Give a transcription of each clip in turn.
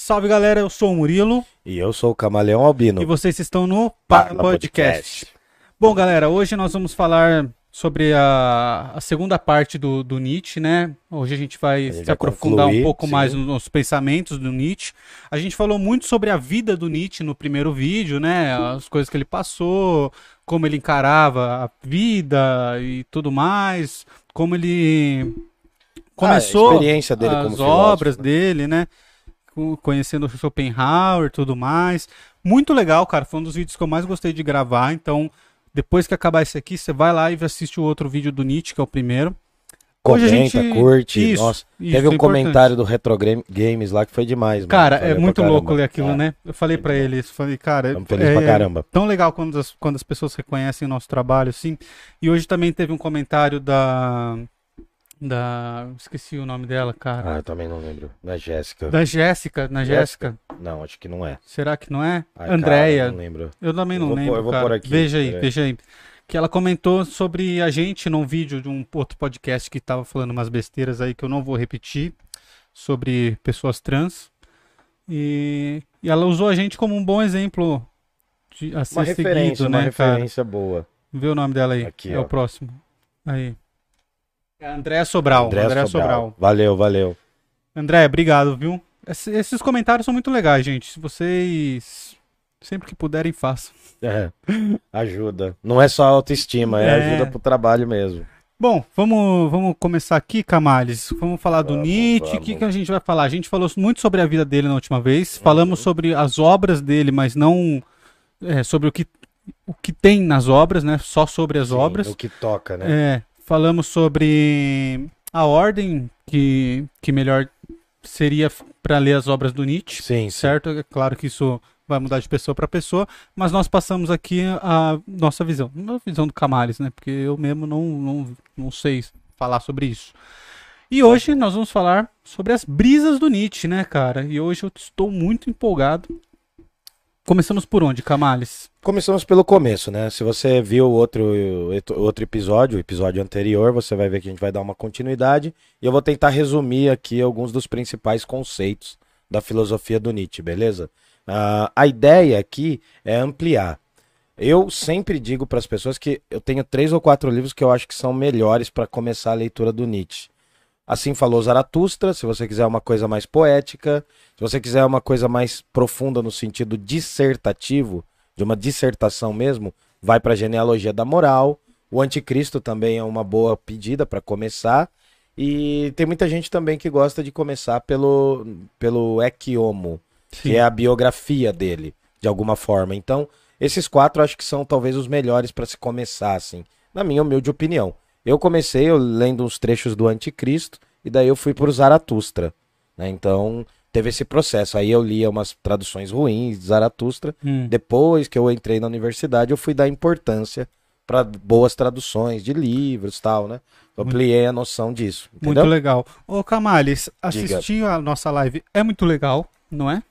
Salve galera, eu sou o Murilo E eu sou o Camaleão Albino. e vocês estão no Parla Parla Podcast. Bom galera, hoje nós vamos falar sobre a, a segunda parte do, do Nietzsche, né? Hoje a gente vai se vai aprofundar concluir, um pouco sim. mais nos pensamentos do Nietzsche. A gente falou muito sobre a vida do Nietzsche no primeiro vídeo, né? As coisas que ele passou, como ele encarava a vida e tudo mais, como ele começou Ah, a experiência dele as como filósofo, obras né? dele, né? Co- Conhecendo Schopenhauer e tudo mais. Muito legal, cara. Foi um dos vídeos que eu mais gostei de gravar. Então, depois que acabar esse aqui, você vai lá e assiste o outro vídeo do Nietzsche, que é o primeiro. Hoje a Comenta, gente- curte. Isso, Nossa, isso, teve é um comentário do Retro Game- Games lá que foi demais. mano. Cara, Valeu é muito louco ler aquilo, É, né? Eu falei pra bom. eles, falei, cara, é caramba. tão legal quando as, quando as pessoas reconhecem o nosso trabalho, assim. E hoje também teve um comentário da. Da. Esqueci o nome dela, cara. Ah, eu também não lembro. É Jéssica. Da Jéssica, na Jéssica. Não, acho que não é. Será que não é? Ai, cara, Andréia. não lembro. Eu também Eu não pôr- lembro, eu vou cara. pôr aqui, veja aí, veja aí. Que ela comentou sobre a gente num vídeo de um outro podcast que tava falando umas besteiras aí que eu não vou repetir sobre pessoas trans. E, e ela usou a gente como um bom exemplo de, a ser Uma seguido, uma né, cara? referência boa. Vê o nome dela aí. Aqui, é ó. o próximo. Aí. É a Andréa Sobral. André Andréa Sobral. Sobral. Valeu, valeu. André, obrigado, viu? Esse- Esses comentários são muito legais, gente. Se vocês sempre que puderem, façam. É, ajuda. Não é só autoestima, é, É. ajuda pro trabalho mesmo. Bom, vamos, vamos começar aqui, Camales. Vamos falar do Vamos, Nietzsche. O que, que a gente vai falar? A gente falou muito sobre a vida dele na última vez. Uhum. Falamos sobre as obras dele, mas não é, sobre o que, o que tem nas obras, né? Só sobre as Sim, obras. O que toca, né? É, falamos sobre a ordem que, que melhor seria para ler as obras do Nietzsche. Sim. Certo? É claro que isso vai mudar de pessoa para pessoa, mas nós passamos aqui a nossa visão. A visão do Camales, né? Porque eu mesmo não, não, não sei falar sobre isso. E hoje nós vamos falar sobre as brisas do Nietzsche, né, cara? E hoje eu estou muito empolgado. Começamos por onde, Camales? Começamos pelo começo, né? Se você viu outro, outro episódio, o episódio anterior, você vai ver que a gente vai dar uma continuidade. E eu vou tentar resumir aqui alguns dos principais conceitos da filosofia do Nietzsche, beleza? Ah, a ideia aqui é ampliar. Eu sempre digo para as pessoas que eu tenho três ou quatro livros que eu acho que são melhores para começar a leitura do Nietzsche. Assim falou Zaratustra, se você quiser uma coisa mais poética, se você quiser uma coisa mais profunda no sentido dissertativo, de uma dissertação mesmo, vai para a genealogia da moral. O Anticristo também é uma boa pedida para começar. E tem muita gente também que gosta de começar pelo, pelo Ecce Homo, que é a biografia dele, de alguma forma. Então, esses quatro acho que são talvez os melhores para se começar, assim, na minha humilde opinião. Eu comecei eu lendo uns trechos do Anticristo e daí eu fui pro Zaratustra, né? Então, teve esse processo. Aí eu lia umas traduções ruins de Zaratustra. Hum. Depois que eu entrei na universidade, eu fui dar importância para boas traduções de livros e tal, né? Eu Muito- ampliei a noção disso, Muito entendeu? legal. Ô, Camales, assistir a nossa live é muito legal, não é?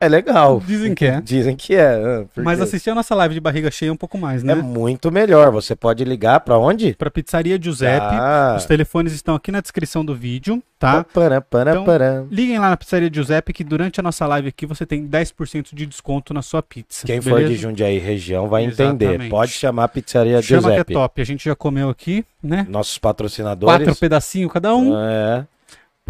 É legal. Dizem que é. Dizem que é. ah, por Mas assistir a nossa live de barriga cheia é um pouco mais, É né? muito melhor. Você pode ligar para onde? Pra Pizzaria Giuseppe. Ah. Os telefones estão aqui na descrição do vídeo, tá? Pará, Então, pará. Liguem lá na Pizzaria Giuseppe que durante a nossa live aqui você tem 10% de desconto na sua pizza. Quem for de beleza? Jundiaí região vai entender. Exatamente. Pode chamar a pizzaria Chama Giuseppe. que é top. A gente já comeu aqui, né? Nossos patrocinadores. Quatro pedacinhos cada um. É.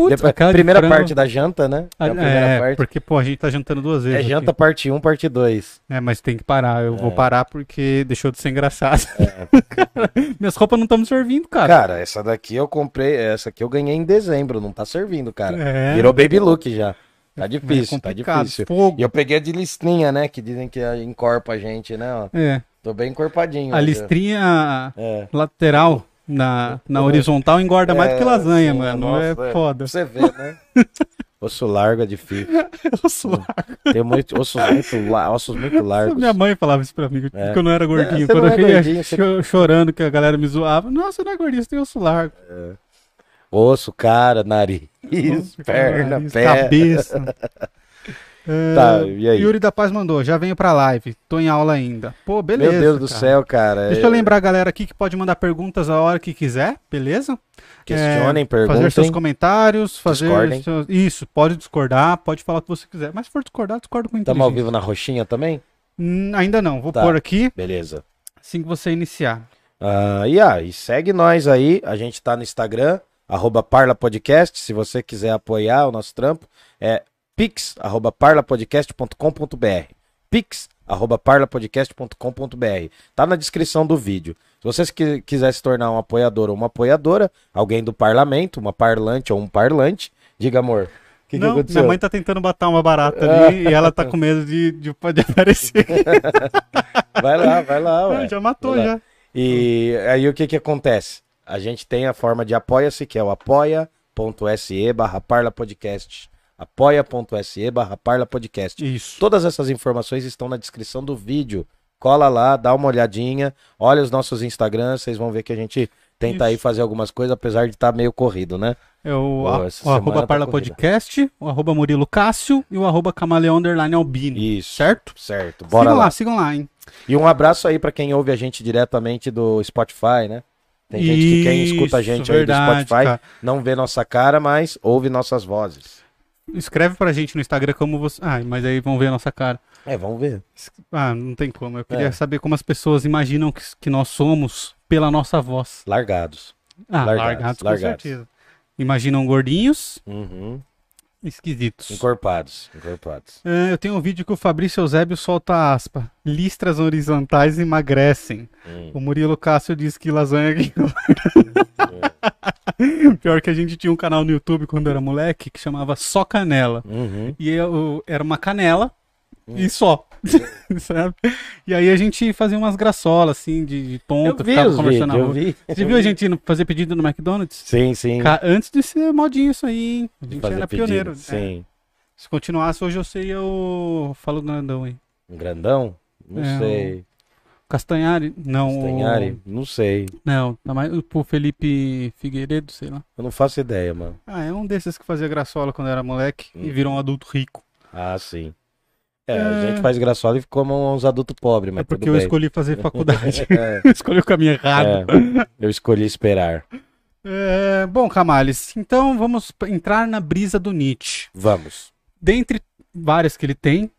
Putz, Depois- de primeira frango- parte da janta, né? É a primeira É, parte. porque, pô, a gente tá jantando duas vezes. É aqui. janta parte 1, parte 2. É, mas tem que parar. Eu vou É. parar porque deixou de ser engraçado. Minhas roupas não estão me servindo, cara. Cara, essa daqui eu comprei, essa aqui eu ganhei em dezembro, não tá servindo, cara. É. Virou baby look já. Tá É difícil, tá difícil. Fogo. E eu peguei a de listrinha, né? Que dizem que encorpa a gente, né? ó. É. Tô bem encorpadinho. A hoje. listrinha É. lateral na, na horizontal engorda mais do que É, lasanha, sim, mano. nossa, é é. foda. Você ver, né? Osso largo é difícil. Eu sou- Tem muito, ossos, muito, ossos muito largos. Minha mãe falava isso pra mim, que É. eu não era gordinho. É, Quando eu é ia você- cho- chorando que a galera me zoava. Nossa, você não é gordinho, você tem osso largo. Osso, cara, nariz, perna, Nariz, pé. Cabeça. É, Tá, e aí? Yuri da Paz mandou, já venho pra live, tô em aula ainda. Pô, beleza. Meu Deus do cara. céu, cara. Deixa É, eu lembrar a galera aqui que pode mandar perguntas a hora que quiser, beleza? Questionem, Fazer seus perguntem. comentários, fazer. Discordem. seus- Isso, pode discordar, pode falar o que você quiser. Mas se for discordar, discorda com Estamos ao vivo na roxinha também? Hum, ainda não, vou Tá. pôr aqui Beleza. assim que você iniciar. Ah, e, ah, e segue nós aí. A gente tá no Instagram, arroba Parla Podcast. Se você quiser apoiar o nosso trampo, é pix, arroba parlapodcast.com.br. Pix, arroba parlapodcast.com.br. Tá na descrição do vídeo. Se você se qui- quiser se tornar um apoiador ou uma apoiadora, alguém do parlamento, uma parlante ou um parlante, diga amor. Que, que não, aconteceu? minha mãe tá tentando matar uma barata ali e ela tá com medo de, de, de aparecer. Vai lá, vai lá, ué. já matou, já. E aí o que que acontece? A gente tem a forma de apoia-se, que é o apoia.se barra parlapodcast. apoia.se barra parlapodcast. Isso. Todas essas informações estão na descrição do vídeo. Cola lá, dá uma olhadinha, olha os nossos Instagrams, vocês vão ver que a gente tenta aí Isso. fazer algumas coisas, apesar de estar meio corrido, né? É o, a- o arroba tá Parla corrida. Podcast, o arroba Murilo Cássio e o arroba Camaleão Underline Albini. Isso. Certo? Certo. Bora sigam lá. lá, sigam lá, hein? E um abraço aí pra quem ouve a gente diretamente do Spotify, né? Tem gente que quem escuta a Isso, gente aí do verdade, Spotify cara. não vê nossa cara, mas ouve nossas vozes. Escreve pra gente no Instagram como você. Ah, mas aí vão ver a nossa cara. É, vamos ver. Ah, não tem como. Eu queria É. saber como as pessoas imaginam que, que nós somos pela nossa voz. Largados. Ah, Largados, largados, com largados. certeza. Imaginam gordinhos, Uhum. Esquisitos. Encorpados. Encorpados. É, eu tenho um vídeo que o Fabrício Eusébio solta aspa. Listras horizontais emagrecem. Hum. O Murilo Cássio diz que lasanha aqui. Pior que a gente tinha um canal no YouTube quando era moleque que chamava Só Canela. Uhum. E eu, era uma canela e só. Sabe? E aí a gente fazia umas graçolas assim de, de Eu tonta, vi ficava os conversando vídeos, na eu rua. vi. Você viu a gente indo fazer pedido no McDonald's? Sim, sim. Ca- Antes de ser modinho isso aí, hein? A gente era pedido, pioneiro. É. Sim. Se continuasse, hoje eu seria o. Falo grandão? Um grandão? Não É, sei. Castanhari? Não. o- Castanhari? Não sei. Não, tá mais pro Felipe Figueiredo, sei lá. Eu não faço ideia, mano. Ah, é um desses que fazia graçola quando era moleque e Hum. virou um adulto rico. Ah, sim. É, a É. gente faz graçola e como uns adultos pobres, mas é porque eu bem. escolhi fazer faculdade. É, eu escolhi o caminho errado. é, eu escolhi esperar. É, bom, Camales, então vamos entrar na brisa do Nietzsche. Vamos. Dentre várias que ele tem,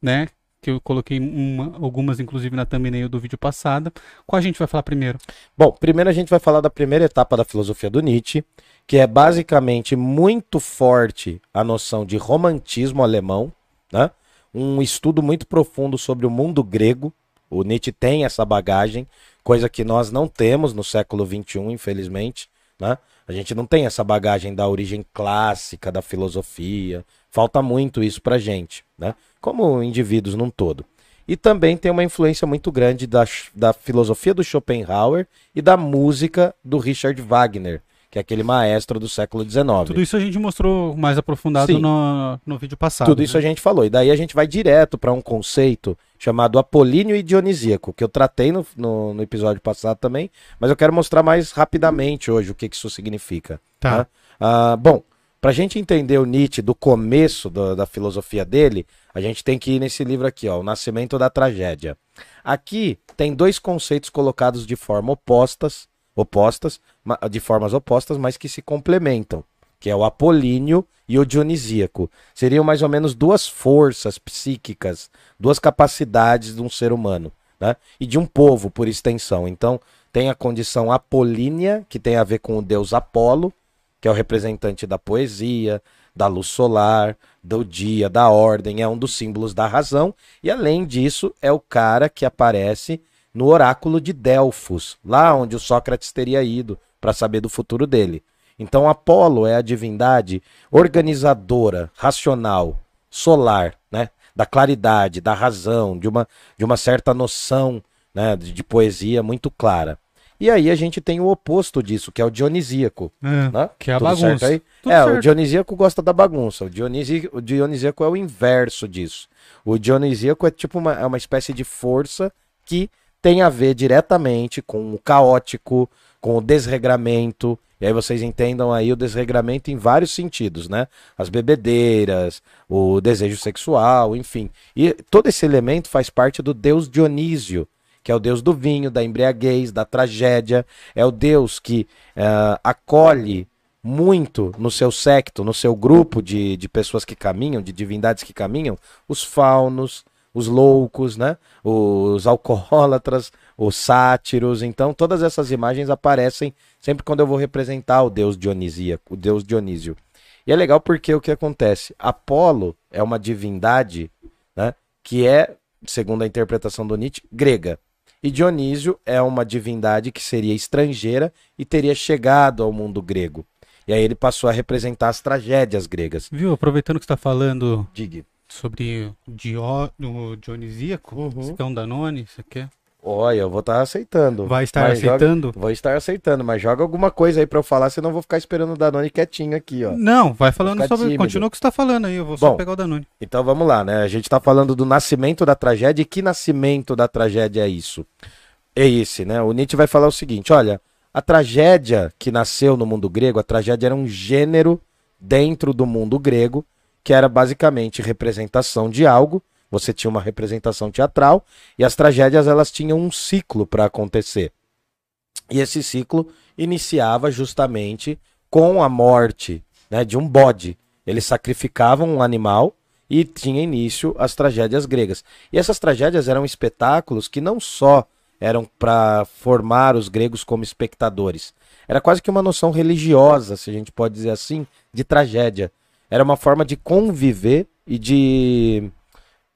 né? Que eu coloquei uma- algumas, inclusive, na thumbnail do vídeo passado. Qual a gente vai falar primeiro? Bom, primeiro a gente vai falar da primeira etapa da filosofia do Nietzsche, que é basicamente muito forte a noção de romantismo alemão, né? Um estudo muito profundo sobre o mundo grego. O Nietzsche tem essa bagagem, coisa que nós não temos no século XXI, infelizmente, né? A gente não tem essa bagagem da origem clássica da filosofia. Falta muito isso pra gente, né? Como indivíduos num todo. E também tem uma influência muito grande da, da filosofia do Schopenhauer e da música do Richard Wagner, que é aquele maestro do século XIX. Tudo isso a gente mostrou mais aprofundado Sim. no, no vídeo passado. Tudo né? isso a gente falou. E daí a gente vai direto para um conceito chamado apolíneo e dionisíaco, que eu tratei no, no, no episódio passado também, mas eu quero mostrar mais rapidamente hoje o que, que isso significa. Tá. né? Ah, bom, para a gente entender o Nietzsche do começo do- da filosofia dele, a gente tem que ir nesse livro aqui, ó, O Nascimento da Tragédia. Aqui tem dois conceitos colocados de forma opostas, opostas, de formas opostas, mas que se complementam, que é o apolíneo e o dionisíaco. Seriam mais ou menos duas forças psíquicas, duas capacidades de um ser humano, né? E de um povo, por extensão. Então, tem a condição apolínea, que tem a ver com o deus Apolo, que é o representante da poesia, da luz solar, do dia, da ordem, é um dos símbolos da razão. E além disso, é o cara que aparece no oráculo de Delfos, lá onde o Sócrates teria ido para saber do futuro dele. Então, Apolo é a divindade organizadora, racional, solar, né? Da claridade, da razão, de uma, de uma certa noção né? de, de poesia muito clara. E aí a gente tem o oposto disso, que é o dionisíaco. É, Né? que é a Tudo bagunça. certo é, o certo. dionisíaco gosta da bagunça. O, dionisi, o dionisíaco é o inverso disso. O dionisíaco é tipo uma, é uma espécie de força que tem a ver diretamente com o caótico, com o desregramento. E aí vocês entendam aí o desregramento em vários sentidos, né? As bebedeiras, o desejo sexual, enfim. E todo esse elemento faz parte do deus Dionísio, que é o deus do vinho, da embriaguez, da tragédia. É o deus que uh, acolhe muito no seu secto, no seu grupo de, de pessoas que caminham, de divindades que caminham, os faunos, os loucos, né? Os alcoólatras, os sátiros. Então, todas essas imagens aparecem sempre quando eu vou representar o deus Dionisíaco, o deus Dionísio. E é legal porque o que acontece? Apolo é uma divindade, né? Que é, segundo a interpretação do Nietzsche, grega. E Dionísio é uma divindade que seria estrangeira e teria chegado ao mundo grego. E aí ele passou a representar as tragédias gregas. Viu? Aproveitando que você está falando Diga. Sobre Dio, o Dionisíaco, uhum. você quer um Danone? Você quer? Olha, eu vou estar tá aceitando. Vai estar aceitando? Joga... Vou estar aceitando, mas joga alguma coisa aí para eu falar, senão eu vou ficar esperando o Danone quietinho aqui, ó. Não, vai falando sobre. Tímido. Continua o que você tá falando aí, eu vou Bom, só pegar o Danone. Então vamos lá, né? A gente tá falando do nascimento da tragédia e que nascimento da tragédia é isso? É esse, né? O Nietzsche vai falar o seguinte: olha, a tragédia que nasceu no mundo grego, a tragédia era um gênero dentro do mundo grego, que era basicamente representação de algo. Você tinha uma representação teatral e as tragédias elas tinham um ciclo para acontecer. E esse ciclo iniciava justamente com a morte né, de um bode. Eles sacrificavam um animal e tinha início as tragédias gregas. E essas tragédias eram espetáculos que não só eram para formar os gregos como espectadores. Era quase que uma noção religiosa, se a gente pode dizer assim, de tragédia. Era uma forma de conviver e de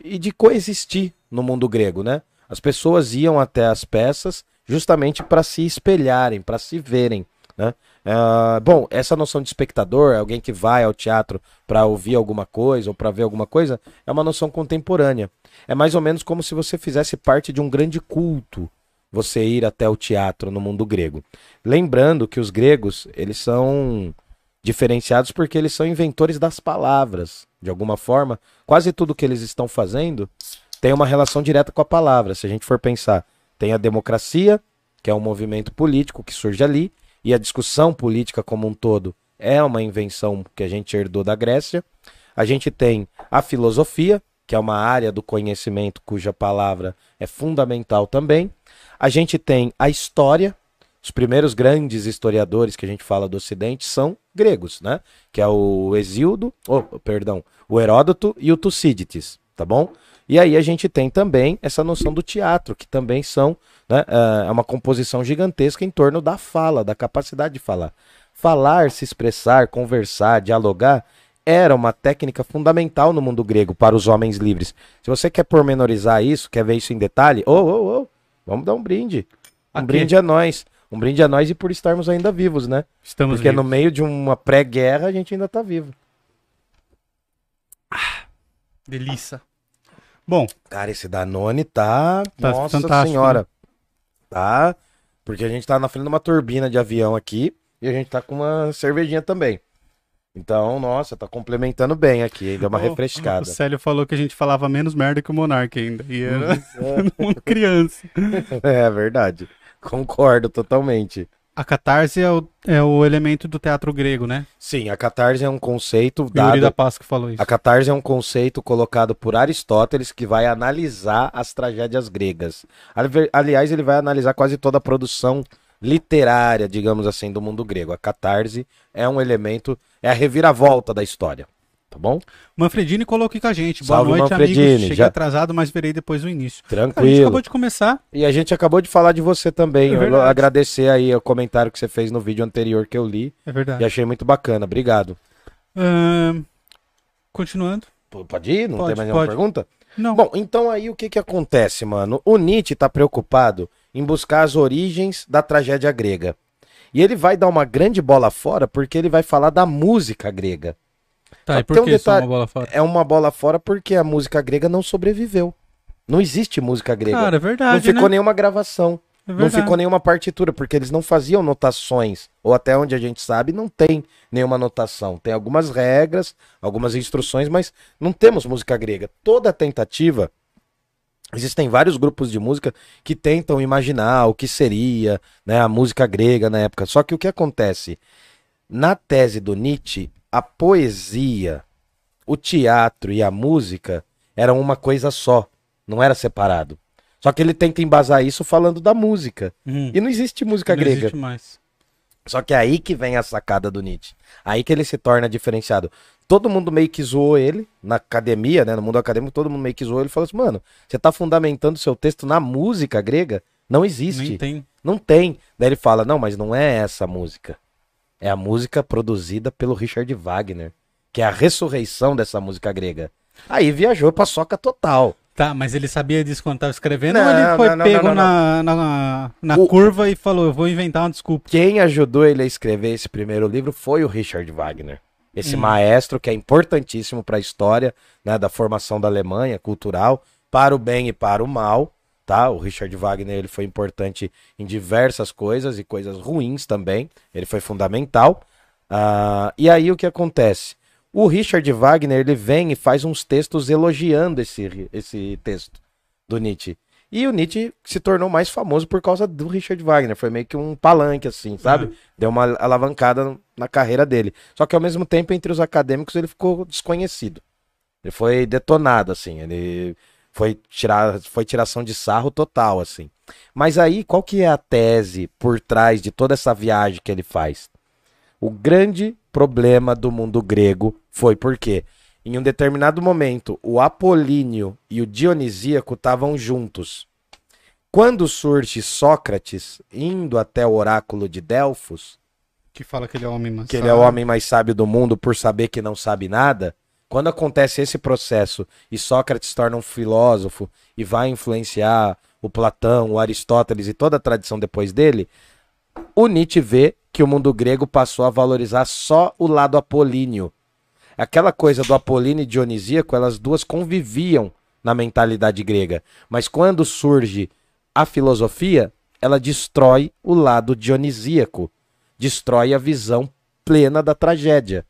e de coexistir no mundo grego, né? As pessoas iam até as peças justamente para se espelharem, para se verem, né? Uh, bom, essa noção de espectador, alguém que vai ao teatro para ouvir alguma coisa ou para ver alguma coisa, é uma noção contemporânea. É mais ou menos como se você fizesse parte de um grande culto, você ir até o teatro no mundo grego. Lembrando que os gregos, eles são diferenciados porque eles são inventores das palavras. De alguma forma, quase tudo que eles estão fazendo tem uma relação direta com a palavra. Se a gente for pensar, tem a democracia, que é um movimento político que surge ali, e a discussão política como um todo é uma invenção que a gente herdou da Grécia. A gente tem a filosofia, que é uma área do conhecimento cuja palavra é fundamental também. A gente tem a história. Os primeiros grandes historiadores que a gente fala do Ocidente são gregos, né? Que é o Exildo, oh, perdão, o Heródoto e o Tucídides, tá bom? E aí a gente tem também essa noção do teatro, que também são né, é, é uma composição gigantesca em torno da fala, da capacidade de falar. Falar, se expressar, conversar, dialogar era uma técnica fundamental no mundo grego para os homens livres. Se você quer pormenorizar isso, quer ver isso em detalhe, ô, ô, ô, vamos dar um brinde. Um Aqui. brinde a nós. Um brinde a nós e por estarmos ainda vivos, né? Estamos Porque vivos. no meio de uma pré-guerra a gente ainda está vivo. Ah, delícia. Bom. Cara, esse Danone tá. tá Nossa fantástico, senhora. Tá. Porque a gente tá na frente de uma turbina de avião aqui e a gente tá com uma cervejinha também. Então, nossa, tá complementando bem aqui, deu uma oh, refrescada. O Célio falou que a gente falava menos merda que o Monark ainda. E era uma criança. É verdade. Concordo totalmente. A catarse é o, é o elemento do teatro grego, né? Sim, a catarse é um conceito dado... da que falou isso. A catarse é um conceito colocado por Aristóteles que vai analisar as tragédias gregas. Aliás, ele vai analisar quase toda a produção literária, digamos assim, do mundo grego. A catarse é um elemento, é a reviravolta da história. Tá bom? Manfredini colocou aqui com a gente. Boa Salve, noite, Manfredini. amigos. Cheguei Já... atrasado, mas verei depois do início. Tranquilo. A gente acabou de começar. E a gente acabou de falar de você também. É agradecer aí o comentário que você fez no vídeo anterior que eu li. É verdade. E achei muito bacana. Obrigado. Continuando. Pode ir? Não pode, tem mais nenhuma pergunta? Não. Bom, então aí o que que acontece, mano? O Nietzsche tá preocupado em buscar as origens da tragédia grega. E ele vai dar uma grande bola fora porque ele vai falar da música grega. Tá, e por que detalhe, uma bola fora? É uma bola fora porque a música grega não sobreviveu. Não existe música grega. Cara, é verdade. Não ficou né? nenhuma gravação. É não ficou nenhuma partitura, porque eles não faziam notações. Ou até onde a gente sabe, não tem nenhuma notação. Tem algumas regras, algumas instruções, mas não temos música grega. Toda tentativa Existem vários grupos de música que tentam imaginar o que seria né, a música grega na época. Só que o que acontece? Na tese do Nietzsche, a poesia, o teatro e a música eram uma coisa só, não era separado. Só que ele tenta embasar isso falando da música. Hum, E não existe música não grega. existe mais. Só que é aí que vem a sacada do Nietzsche. Aí que ele se torna diferenciado. Todo mundo meio que zoou ele na academia, né? No mundo acadêmico, todo mundo meio que zoou ele e falou assim: mano, você tá fundamentando seu texto na música grega? Não existe. Tem. Não tem. Daí ele fala: não, mas não é essa a música. É a música produzida pelo Richard Wagner, que é a ressurreição dessa música grega. Aí viajou pra soca total. Tá, mas ele sabia disso quando tava escrevendo Não, ou ele foi não, não, pego na, na, na O- curva e falou, eu vou inventar uma desculpa. Quem ajudou ele a escrever esse primeiro livro foi o Richard Wagner. Esse Hum. maestro que é importantíssimo para a história né, da formação da Alemanha cultural, para o bem e para o mal. Tá? O Richard Wagner ele foi importante em diversas coisas e coisas ruins também. Ele foi fundamental. Ah, e aí o que acontece? O Richard Wagner ele vem e faz uns textos elogiando esse, esse texto do Nietzsche. E o Nietzsche se tornou mais famoso por causa do Richard Wagner. Foi meio que um palanque, assim, sabe? Uhum. Deu uma alavancada na carreira dele. Só que ao mesmo tempo, entre os acadêmicos, ele ficou desconhecido. Ele foi detonado, assim. Ele foi, tirar, foi tiração de sarro total, assim. Mas aí, qual que é a tese por trás de toda essa viagem que ele faz? O grande problema do mundo grego foi porque, em um determinado momento, o Apolíneo e o Dionisíaco estavam juntos. Quando surge Sócrates indo até o oráculo de Delfos, Que fala que ele é o homem mais que ele é o homem mais sábio do mundo por saber que não sabe nada, quando acontece esse processo e Sócrates torna um filósofo e vai influenciar o Platão, o Aristóteles e toda a tradição depois dele, o Nietzsche vê que o mundo grego passou a valorizar só o lado apolíneo. Aquela coisa do apolíneo e dionisíaco, elas duas conviviam na mentalidade grega. Mas quando surge a filosofia, ela destrói o lado dionisíaco, destrói a visão plena da tragédia.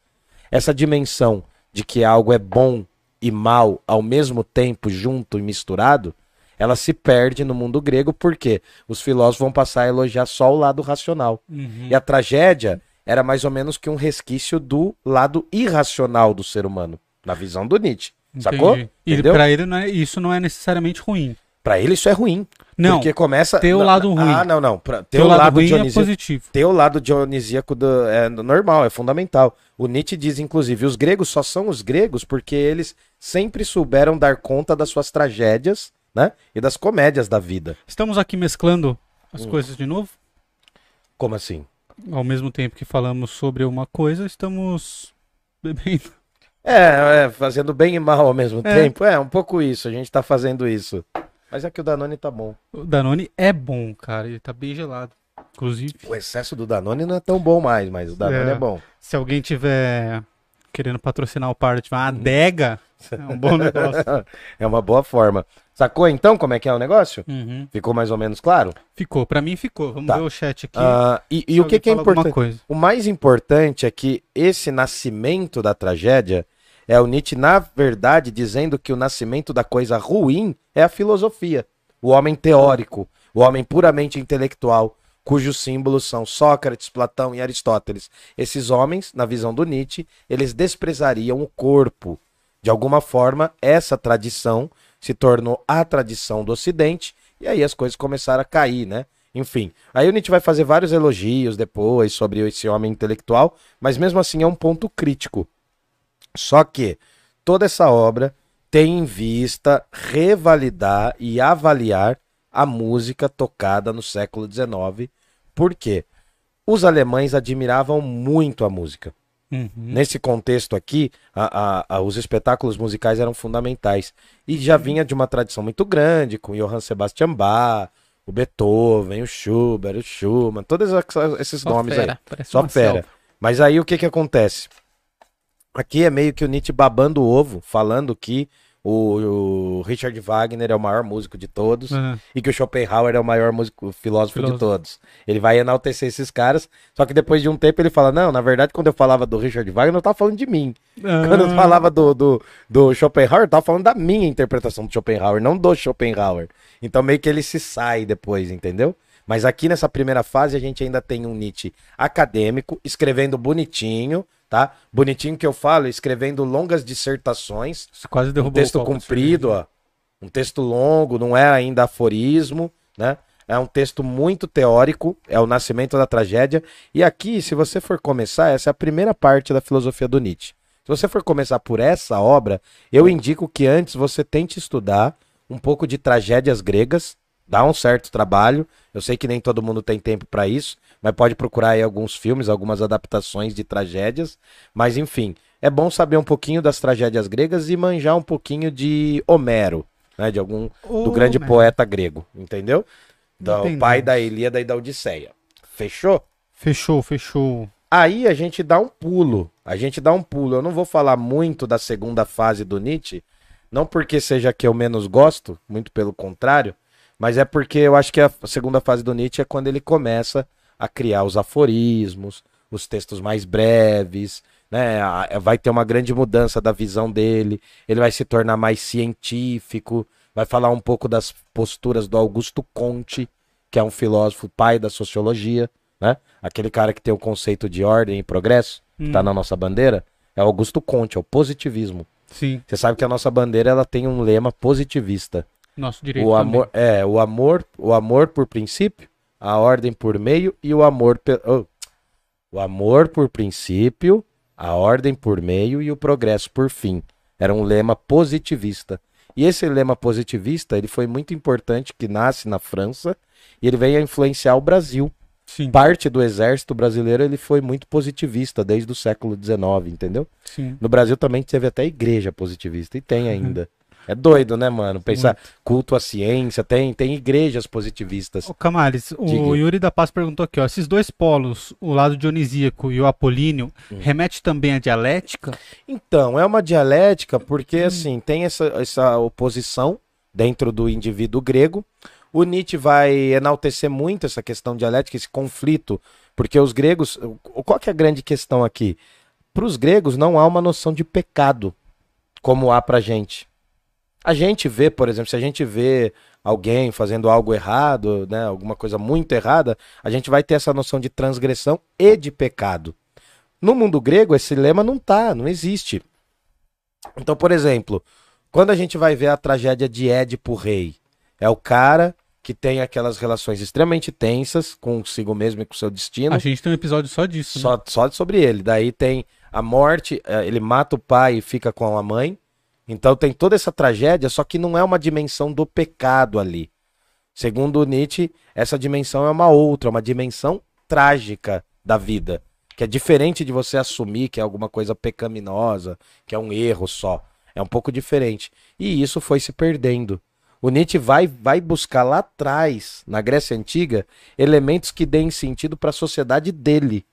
Essa dimensão de que algo é bom e mal ao mesmo tempo, junto e misturado, ela se perde no mundo grego porque os filósofos vão passar a elogiar só o lado racional. Uhum. E a tragédia era mais ou menos que um resquício do lado irracional do ser humano, na visão do Nietzsche. Sacou? Entendi. E Entendeu? pra ele não é- isso não é necessariamente ruim. Pra ele isso é ruim. Não, porque começa ter o lado ruim. Ah, não, não. Pra, ter teu o lado, lado, ruim é dionisíaco, positivo. ter o lado dionisíaco do, é normal, é fundamental. O Nietzsche diz, inclusive, os gregos só são os gregos porque eles sempre souberam dar conta das suas tragédias, né? E das comédias da vida. Estamos aqui mesclando as Hum. coisas de novo. Como assim? Ao mesmo tempo que falamos sobre uma coisa, estamos bebendo. É, é, fazendo bem e mal ao mesmo É. tempo. É, um pouco isso, a gente tá fazendo isso. Mas é que o Danone tá bom. O Danone é bom, cara. Ele tá bem gelado. Inclusive, O excesso do Danone não é tão bom mais, mas o Danone É. é, bom. se alguém tiver querendo patrocinar o par, tiver uma adega, é um bom negócio. é uma boa forma. Sacou então como é que é o negócio? Uhum. Ficou mais ou menos claro? Ficou, pra mim ficou. Vamos Tá. ver o chat aqui. Ah, e e o que, que é importante? O mais importante é que esse nascimento da tragédia é o Nietzsche, na verdade, dizendo que o nascimento da coisa ruim é a filosofia. O homem teórico, o homem puramente intelectual, cujos símbolos são Sócrates, Platão e Aristóteles. Esses homens, na visão do Nietzsche, eles desprezariam o corpo. De alguma forma, essa tradição se tornou a tradição do Ocidente, e aí as coisas começaram a cair, né? Enfim, aí o Nietzsche vai fazer vários elogios depois sobre esse homem intelectual, mas mesmo assim é um ponto crítico. Só que toda essa obra tem em vista revalidar e avaliar a música tocada no século XIX. Por quê? Os alemães admiravam muito a música. Uhum. Nesse contexto aqui, a- a- a- os espetáculos musicais eram fundamentais. E já vinha de uma tradição muito grande, com Johann Sebastian Bach, o Beethoven, o Schubert, o Schumann, todos esses Só nomes fera, aí. Só fera. selva. Mas aí o que que acontece? Aqui é meio que o Nietzsche babando o ovo, falando que o, o Richard Wagner é o maior músico de todos Aham. e que o Schopenhauer é o maior músico, filósofo, de Filósofo. todos. Ele vai enaltecer esses caras, só que depois de um tempo ele fala: Não, na verdade, quando eu falava do Richard Wagner, eu tava falando de mim. Quando eu falava do, do, do Schopenhauer, eu tava falando da minha interpretação do Schopenhauer, não do Schopenhauer. Então meio que ele se sai depois, entendeu? Mas aqui nessa primeira fase a gente ainda tem um Nietzsche acadêmico, escrevendo bonitinho, tá? Bonitinho que eu falo, escrevendo longas dissertações, quase um derrubou texto o copo, comprido, ó. Um texto longo, não é ainda aforismo, né? É um texto muito teórico, é o nascimento da tragédia. E aqui, se você for começar, essa é a primeira parte da filosofia do Nietzsche. Se você for começar por essa obra, eu indico que antes você tente estudar um pouco de tragédias gregas, dá um certo trabalho. Eu sei que nem todo mundo tem tempo para isso, mas pode procurar aí alguns filmes, algumas adaptações de tragédias. Mas enfim, é bom saber um pouquinho das tragédias gregas e manjar um pouquinho de Homero, né, de algum do Ô, grande Homero. poeta grego, entendeu? Do Entendemos. pai da Ilíada e da Odisseia. Fechou? Fechou, fechou. Aí a gente dá um pulo. A gente dá um pulo. Eu não vou falar muito da segunda fase do Nietzsche, não porque seja que eu menos gosto, muito pelo contrário, mas é porque eu acho que a segunda fase do Nietzsche é quando ele começa a criar os aforismos, os textos mais breves, né? Vai ter uma grande mudança da visão dele, ele vai se tornar mais científico, vai falar um pouco das posturas do Augusto Conte, que é um filósofo pai da sociologia, né? Aquele cara que tem o conceito de ordem e progresso, que tá Hum. na nossa bandeira, é o Augusto Conte, é o positivismo. Sim, Você sabe que a nossa bandeira ela tem um lema positivista. nosso direito O também. amor, é, o amor, o amor por princípio, a ordem por meio e o amor pe- oh. o amor por princípio, a ordem por meio e o progresso por fim. Era um lema positivista. E esse lema positivista, ele foi muito importante que nasce na França e ele veio a influenciar o Brasil. Sim, Parte do exército brasileiro, ele foi muito positivista desde o século XIX, entendeu? sim. No Brasil também teve até igreja positivista, e tem ainda. É doido, né, mano? Pensar culto à ciência, tem, tem igrejas positivistas. Ô, Camales, o Diga. Yuri da Paz perguntou aqui, ó, esses dois polos, o lado dionisíaco e o apolíneo, Hum. remete também à dialética? Então, é uma dialética porque, assim, tem essa, essa oposição dentro do indivíduo grego. O Nietzsche vai enaltecer muito essa questão dialética, esse conflito, porque os gregos. Qual que é a grande questão aqui? Para os gregos não há uma noção de pecado como há pra gente. A gente vê, por exemplo, se a gente vê alguém fazendo algo errado, né, alguma coisa muito errada, a gente vai ter essa noção de transgressão e de pecado. No mundo grego, esse lema não tá, não existe. Então, por exemplo, quando a gente vai ver a tragédia de Édipo Rei, é o cara que tem aquelas relações extremamente tensas consigo mesmo e com seu destino. A gente tem um episódio só disso. né? Só, só sobre ele. Daí tem a morte, eh, ele mata o pai e fica com a mãe. Então tem toda essa tragédia, só que não é uma dimensão do pecado ali. Segundo Nietzsche, essa dimensão é uma outra, uma dimensão trágica da vida. Que é diferente de você assumir que é alguma coisa pecaminosa, que é um erro só. É um pouco diferente. E isso foi se perdendo. O Nietzsche vai, vai buscar lá atrás, na Grécia Antiga, elementos que deem sentido para a sociedade dele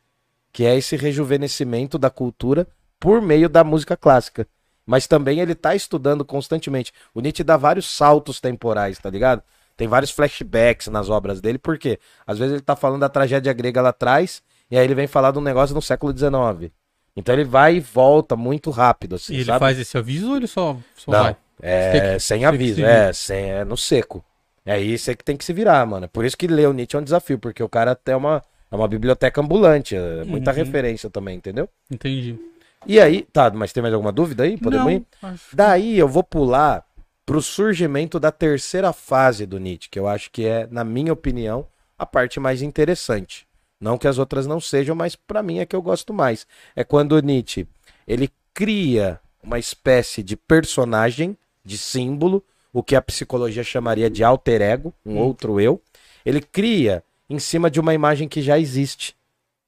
que é esse rejuvenescimento da cultura por meio da música clássica. Mas também ele tá estudando constantemente. O Nietzsche dá vários saltos temporais, tá ligado? Tem vários flashbacks nas obras dele, por quê? Às vezes ele tá falando da tragédia grega lá atrás, e aí ele vem falar de um negócio no século XIX. Então ele vai e volta muito rápido, assim, E ele sabe? faz esse aviso ou ele só, só Não, vai? é que- sem aviso, é, sem, é no seco. É aí você que tem que se virar, mano. Por isso que ler o Nietzsche é um desafio, porque o cara tem uma, é uma biblioteca ambulante, é muita Uhum. referência também, entendeu? Entendi. E aí, tá, mas tem mais alguma dúvida aí? Podemos Não, ir? acho- Daí eu vou pular pro surgimento da terceira fase do Nietzsche, que eu acho que é, na minha opinião, a parte mais interessante. Não que as outras não sejam, mas pra mim é que eu gosto mais. É quando o Nietzsche, ele cria uma espécie de personagem, de símbolo, o que a psicologia chamaria de alter ego, um outro eu. Ele cria em cima de uma imagem que já existe.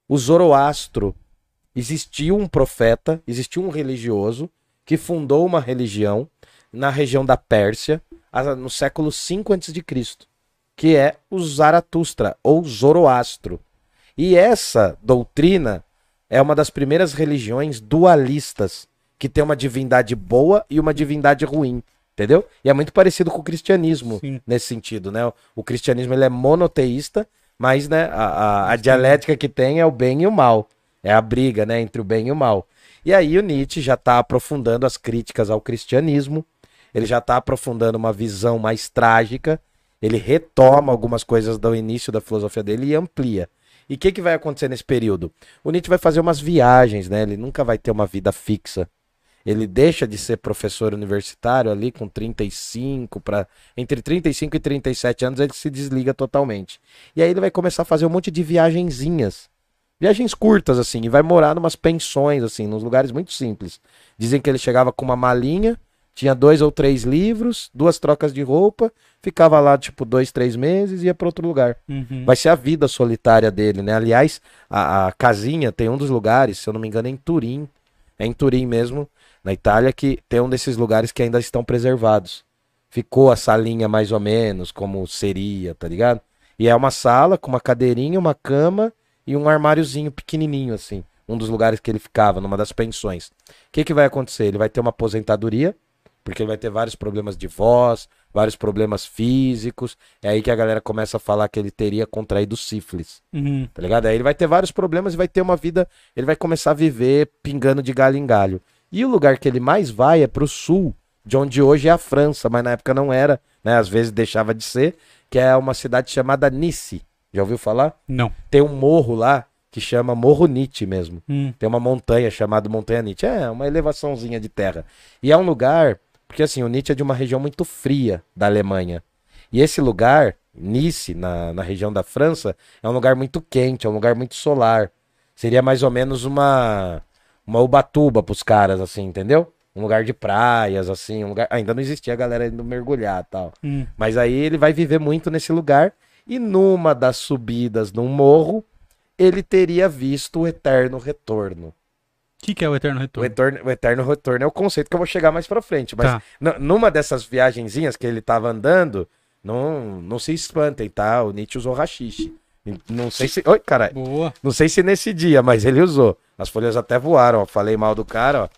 O Zoroastro existiu um profeta, existiu um religioso que fundou uma religião na região da Pérsia no século 5 a.C., que é o Zaratustra ou Zoroastro. E essa doutrina é uma das primeiras religiões dualistas, que tem uma divindade boa e uma divindade ruim. Entendeu? E é muito parecido com o cristianismo Sim. nesse sentido, né? O cristianismo ele é monoteísta, mas né, a, a, a dialética que tem é o bem e o mal. É a briga né, entre o bem e o mal. E aí o Nietzsche já está aprofundando as críticas ao cristianismo, ele já está aprofundando uma visão mais trágica, ele retoma algumas coisas do início da filosofia dele e amplia. E o que, que vai acontecer nesse período? O Nietzsche vai fazer umas viagens, né? Ele nunca vai ter uma vida fixa. Ele deixa de ser professor universitário ali com 35 para entre 35 e 37 anos ele se desliga totalmente. E aí ele vai começar a fazer um monte de viagenzinhas. Viagens curtas assim, e vai morar numas pensões assim, nos lugares muito simples. Dizem que ele chegava com uma malinha, tinha dois ou três livros, duas trocas de roupa, ficava lá tipo dois, três meses e ia para outro lugar. Uhum. Vai ser a vida solitária dele, né? Aliás, a, a casinha tem um dos lugares, se eu não me engano, é em Turim. É em Turim mesmo, na Itália, que tem um desses lugares que ainda estão preservados. Ficou a salinha mais ou menos como seria, tá ligado? E é uma sala com uma cadeirinha, uma cama e um armáriozinho pequenininho, assim. Um dos lugares que ele ficava, numa das pensões. O que, que vai acontecer? Ele vai ter uma aposentadoria, porque ele vai ter vários problemas de voz, vários problemas físicos. É aí que a galera começa a falar que ele teria contraído sífilis, Uhum. tá ligado? Aí ele vai ter vários problemas e vai ter uma vida. Ele vai começar a viver pingando de galho em galho. E o lugar que ele mais vai é pro sul, de onde hoje é a França, mas na época não era, né? Às vezes deixava de ser, que é uma cidade chamada Nice. Já ouviu falar? Não. Tem um morro lá que chama Morro Nietzsche mesmo. Hum. Tem uma montanha chamada Montanha Nietzsche. É, uma elevaçãozinha de terra. E é um lugar, porque assim, o Nietzsche é de uma região muito fria da Alemanha. E esse lugar, Nice, na, na região da França, é um lugar muito quente, é um lugar muito solar. Seria mais ou menos uma uma Ubatuba pros caras, assim, entendeu? Um lugar de praias, assim, um lugar... ainda não existia a galera indo mergulhar e tal. Hum. Mas aí ele vai viver muito nesse lugar. E numa das subidas num morro, ele teria visto o eterno retorno. O que, que é o Eterno O Retorno? eterno, o eterno retorno é o conceito que eu vou chegar mais pra frente. Mas Tá. numa dessas viagenzinhas que ele tava andando, não, não se espantem, tá? O Nietzsche usou rachixe. Não sei se. Oi, caralho. Boa. Não sei se nesse dia, mas ele usou. As folhas até voaram, ó. Falei mal do cara, ó.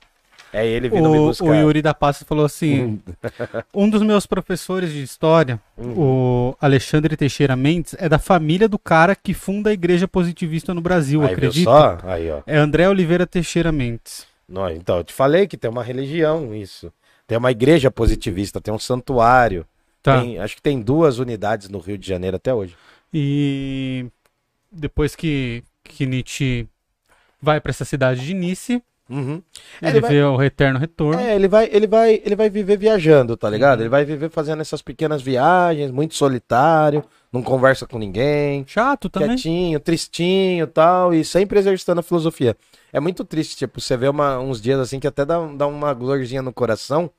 É ele vindo me O, buscar. o Yuri da Pasta falou assim: um dos meus professores de história, o Alexandre Teixeira Mendes, é da família do cara que funda a igreja positivista no Brasil, Aí, acredita? só? Aí, ó. É André Oliveira Teixeira Mendes. Não, então, eu te falei que tem uma religião, isso. Tem uma igreja positivista, tem um santuário. Tá. Tem- acho que tem duas unidades no Rio de Janeiro até hoje. E depois que, que Nietzsche vai pra essa cidade de Nice, Uhum. ele, Ele vai- vê o Eterno Retorno. É, ele vai, ele vai, ele vai viver viajando, tá ligado? Uhum. Ele vai viver fazendo essas pequenas viagens, muito solitário, não conversa com ninguém, Chato também. quietinho, tristinho, tal, e sempre exercitando a filosofia. É muito triste, tipo, você vê uma- uns dias assim que até dá, dá uma dorzinha no coração,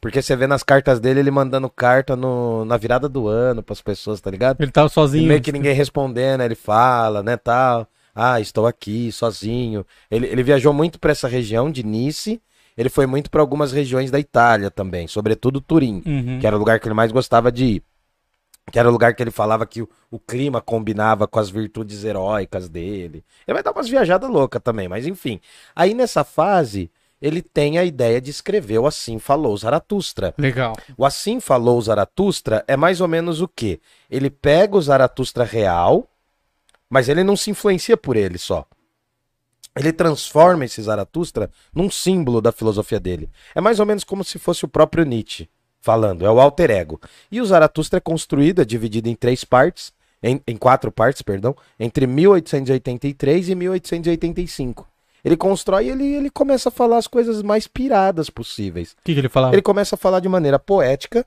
porque você vê nas cartas dele ele mandando carta no, na virada do ano pras pessoas, tá ligado? Ele tava E sozinho. meio que ninguém respondendo, ele fala, né, tal. Ah, estou aqui, sozinho. Ele, ele viajou muito para essa região de Nice. Ele foi muito para algumas regiões da Itália também, sobretudo Turim, Uhum. que era o lugar que ele mais gostava de ir. Que era o lugar que ele falava que o, o clima combinava com as virtudes heróicas dele. Ele vai dar umas viajadas loucas também, mas enfim. Aí nessa fase, ele tem a ideia de escrever o Assim Falou Zaratustra. Legal. O Assim Falou Zaratustra é mais ou menos o quê? Ele pega o Zaratustra real, mas ele não se influencia por ele só. Ele transforma esse Zaratustra num símbolo da filosofia dele. É mais ou menos como se fosse o próprio Nietzsche falando, é o alter ego. E o Zaratustra é construído, é dividido em três partes, em, em quatro partes, perdão, entre 1883 e 1885. Ele constrói e ele, ele começa a falar as coisas mais piradas possíveis. O que, que ele falava? Ele começa a falar de maneira poética,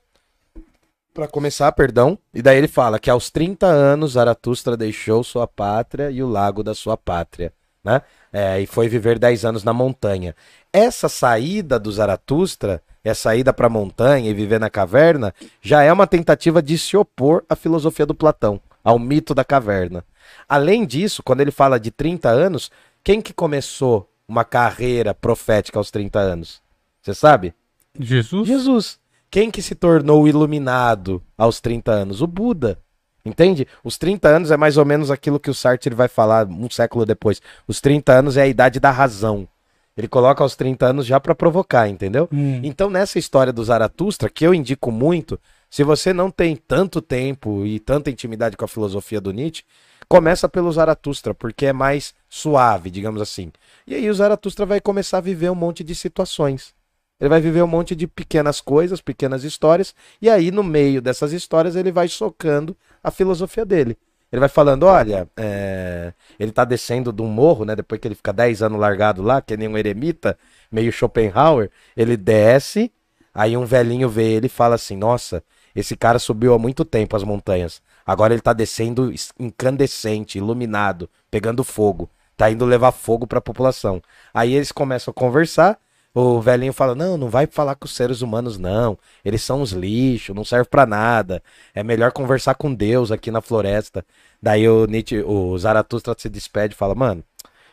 Pra começar, perdão, e daí ele fala que aos 30 anos Zaratustra deixou sua pátria e o lago da sua pátria, né? É, e foi viver 10 anos na montanha. Essa saída do Zaratustra, essa saída pra montanha e viver na caverna, já é uma tentativa de se opor à filosofia do Platão, ao mito da caverna. Além disso, quando ele fala de 30 anos, quem que começou uma carreira profética aos 30 anos? Você sabe? Jesus? Jesus. Quem que se tornou iluminado aos 30 anos? O Buda. Entende? Os 30 anos é mais ou menos aquilo que o Sartre vai falar um século depois. Os 30 anos é a idade da razão. Ele coloca aos 30 anos já pra provocar, entendeu? Hum. Então, nessa história do Zaratustra, que eu indico muito, se você não tem tanto tempo e tanta intimidade com a filosofia do Nietzsche, começa pelo Zaratustra, porque é mais suave, digamos assim. E aí o Zaratustra vai começar a viver um monte de situações. Ele vai viver um monte de pequenas coisas, pequenas histórias, e aí no meio dessas histórias ele vai socando a filosofia dele. Ele vai falando, olha, é, ele tá descendo de um morro, né? Depois que ele fica 10 anos largado lá, que nem um eremita, meio Schopenhauer, ele desce, aí um velhinho vê ele e fala assim, nossa, esse cara subiu há muito tempo as montanhas. Agora ele tá descendo es- incandescente, iluminado, pegando fogo. Tá indo levar fogo pra população. Aí eles começam a conversar. O velhinho fala: Não, não vai falar com os seres humanos, não. Eles são uns lixos, não serve pra nada. É melhor conversar com Deus aqui na floresta. Daí o Nietzsche, o Zaratustra se despede e fala: Mano,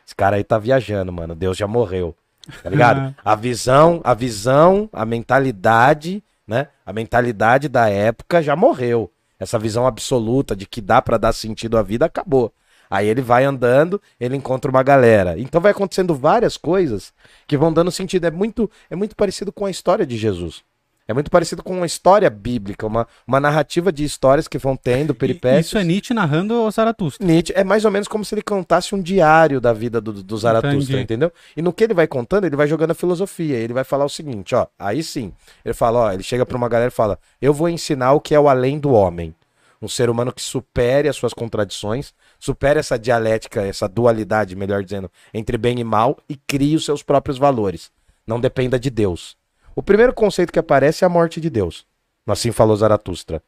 esse cara aí tá viajando, mano. Deus já morreu. Tá ligado? a visão, a visão, a mentalidade, né? A mentalidade da época já morreu. Essa visão absoluta de que dá pra dar sentido à vida acabou. Aí ele vai andando, ele encontra uma galera. Então vai acontecendo várias coisas que vão dando sentido. É muito, é muito parecido com a história de Jesus. É muito parecido com uma história bíblica, uma, uma narrativa de histórias que vão tendo, peripécias. Isso é Nietzsche narrando o Zaratustra. Nietzsche é mais ou menos como se ele contasse um diário da vida do, do Zaratustra, Entendi. entendeu? E no que ele vai contando, ele vai jogando a filosofia. Ele vai falar o seguinte, ó, aí sim. Ele fala, ó, ele chega pra uma galera e fala: "Eu vou ensinar o que é o além do homem. Um ser humano que supere as suas contradições, supere essa dialética, essa dualidade, melhor dizendo, entre bem e mal e crie os seus próprios valores. Não dependa de Deus. O primeiro conceito que aparece é a morte de Deus. Assim falou Zaratustra.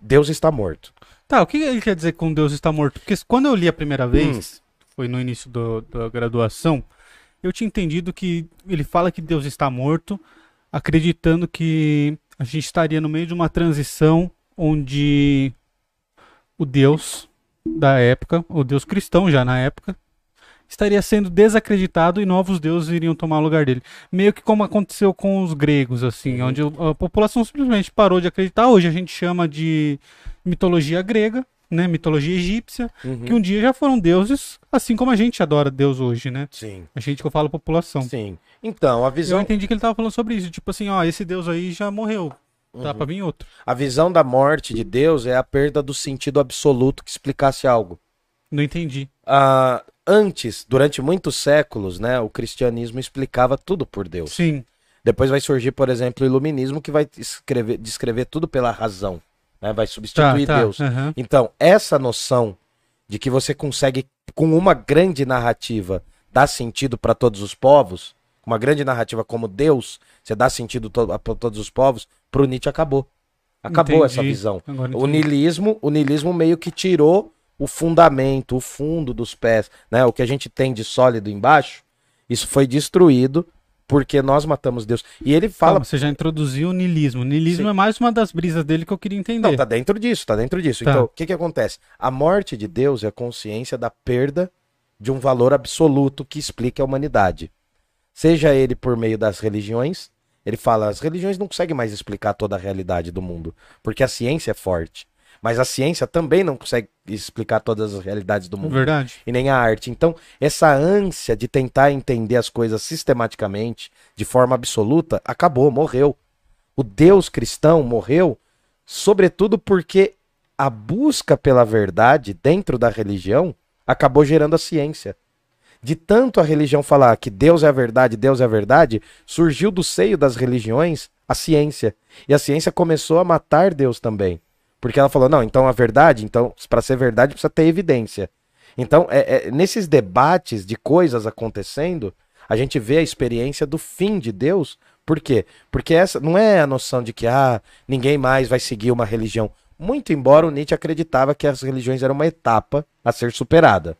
Deus está morto. Tá, o que ele quer dizer com Deus está morto? Porque quando eu li a primeira Hum. vez, foi no início do- da graduação, eu tinha entendido que ele fala que Deus está morto, acreditando que a gente estaria no meio de uma transição onde o Deus da época, o Deus cristão já na época, estaria sendo desacreditado e novos deuses iriam tomar o lugar dele. Meio que como aconteceu com os gregos, assim, Uhum. onde a população simplesmente parou de acreditar. Hoje a gente chama de mitologia grega, né, mitologia egípcia, que um dia já foram deuses, assim como a gente adora Deus hoje, né? Sim. A gente que eu falo população. Sim. Então, a Eu visão, entendi que ele tava falando sobre isso, tipo assim, ó, esse Deus aí já morreu, Uhum. dá pra vir outro. a visão da morte de Deus é a perda do sentido absoluto que explicasse algo. Não entendi. Ah, antes, durante muitos séculos, né, o cristianismo explicava tudo por Deus. Sim, Depois vai surgir, por exemplo, o iluminismo que vai escrever, descrever tudo pela razão, né, vai substituir tá, tá. Deus. aham. Então, essa noção de que você consegue, com uma grande narrativa, dar sentido para todos os povos, uma grande narrativa como Deus, você dá sentido para todos os povos, pro Nietzsche acabou. Acabou Entendi. essa visão. O niilismo, o niilismo meio que tirou o fundamento, o fundo dos pés, né? O que a gente tem de sólido embaixo, isso foi destruído porque nós matamos Deus. E ele fala, Calma, você já introduziu o niilismo. O niilismo Sim. é mais uma das brisas dele que eu queria entender. não, tá dentro disso, tá dentro disso. Tá. Então, o que que acontece? A morte de Deus é a consciência da perda de um valor absoluto que explique a humanidade. Seja ele por meio das religiões, ele fala, as religiões não conseguem mais explicar toda a realidade do mundo, porque a ciência é forte. Mas a ciência também não consegue explicar todas as realidades do mundo Verdade. e nem a arte. Então, essa ânsia de tentar entender as coisas sistematicamente, de forma absoluta, acabou, morreu. O Deus cristão morreu, sobretudo porque a busca pela verdade dentro da religião acabou gerando a ciência. De tanto a religião falar que Deus é a verdade, Deus é a verdade, surgiu do seio das religiões a ciência. E a ciência começou a matar Deus também. Porque ela falou: não, então a verdade, então, para ser verdade, precisa ter evidência. Então, é, é- nesses debates de coisas acontecendo, a gente vê a experiência do fim de Deus. Por quê? Porque essa não é a noção de que ah, ninguém mais vai seguir uma religião. Muito embora o Nietzsche acreditava que as religiões eram uma etapa a ser superada.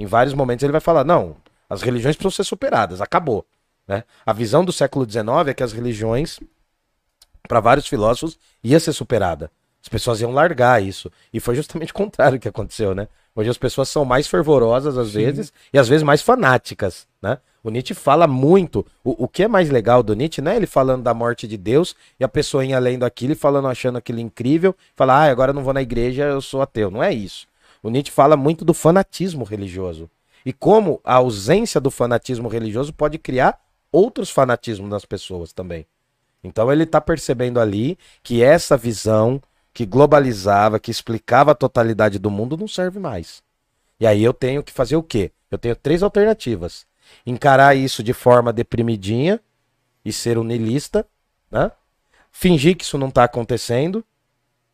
Em vários momentos ele vai falar: não, as religiões precisam ser superadas, acabou. Né? A visão do século XIX é que as religiões, para vários filósofos, ia ser superada. As pessoas iam largar isso. E foi justamente o contrário que aconteceu, né? Hoje as pessoas são mais fervorosas às vezes e às vezes mais fanáticas, né? O Nietzsche fala muito. O, o que é mais legal do Nietzsche não é ele falando da morte de Deus e a pessoa indo além daquilo e falando, achando aquilo incrível, falar, ah, agora eu não vou na igreja, eu sou ateu. Não é isso. O Nietzsche fala muito do fanatismo religioso. E como a ausência do fanatismo religioso pode criar outros fanatismos nas pessoas também. Então ele está percebendo ali que essa visão que globalizava, que explicava a totalidade do mundo, não serve mais. E aí eu tenho que fazer o quê? Eu tenho três alternativas. Encarar isso de forma deprimidinha e ser niilista, né? Fingir que isso não está acontecendo,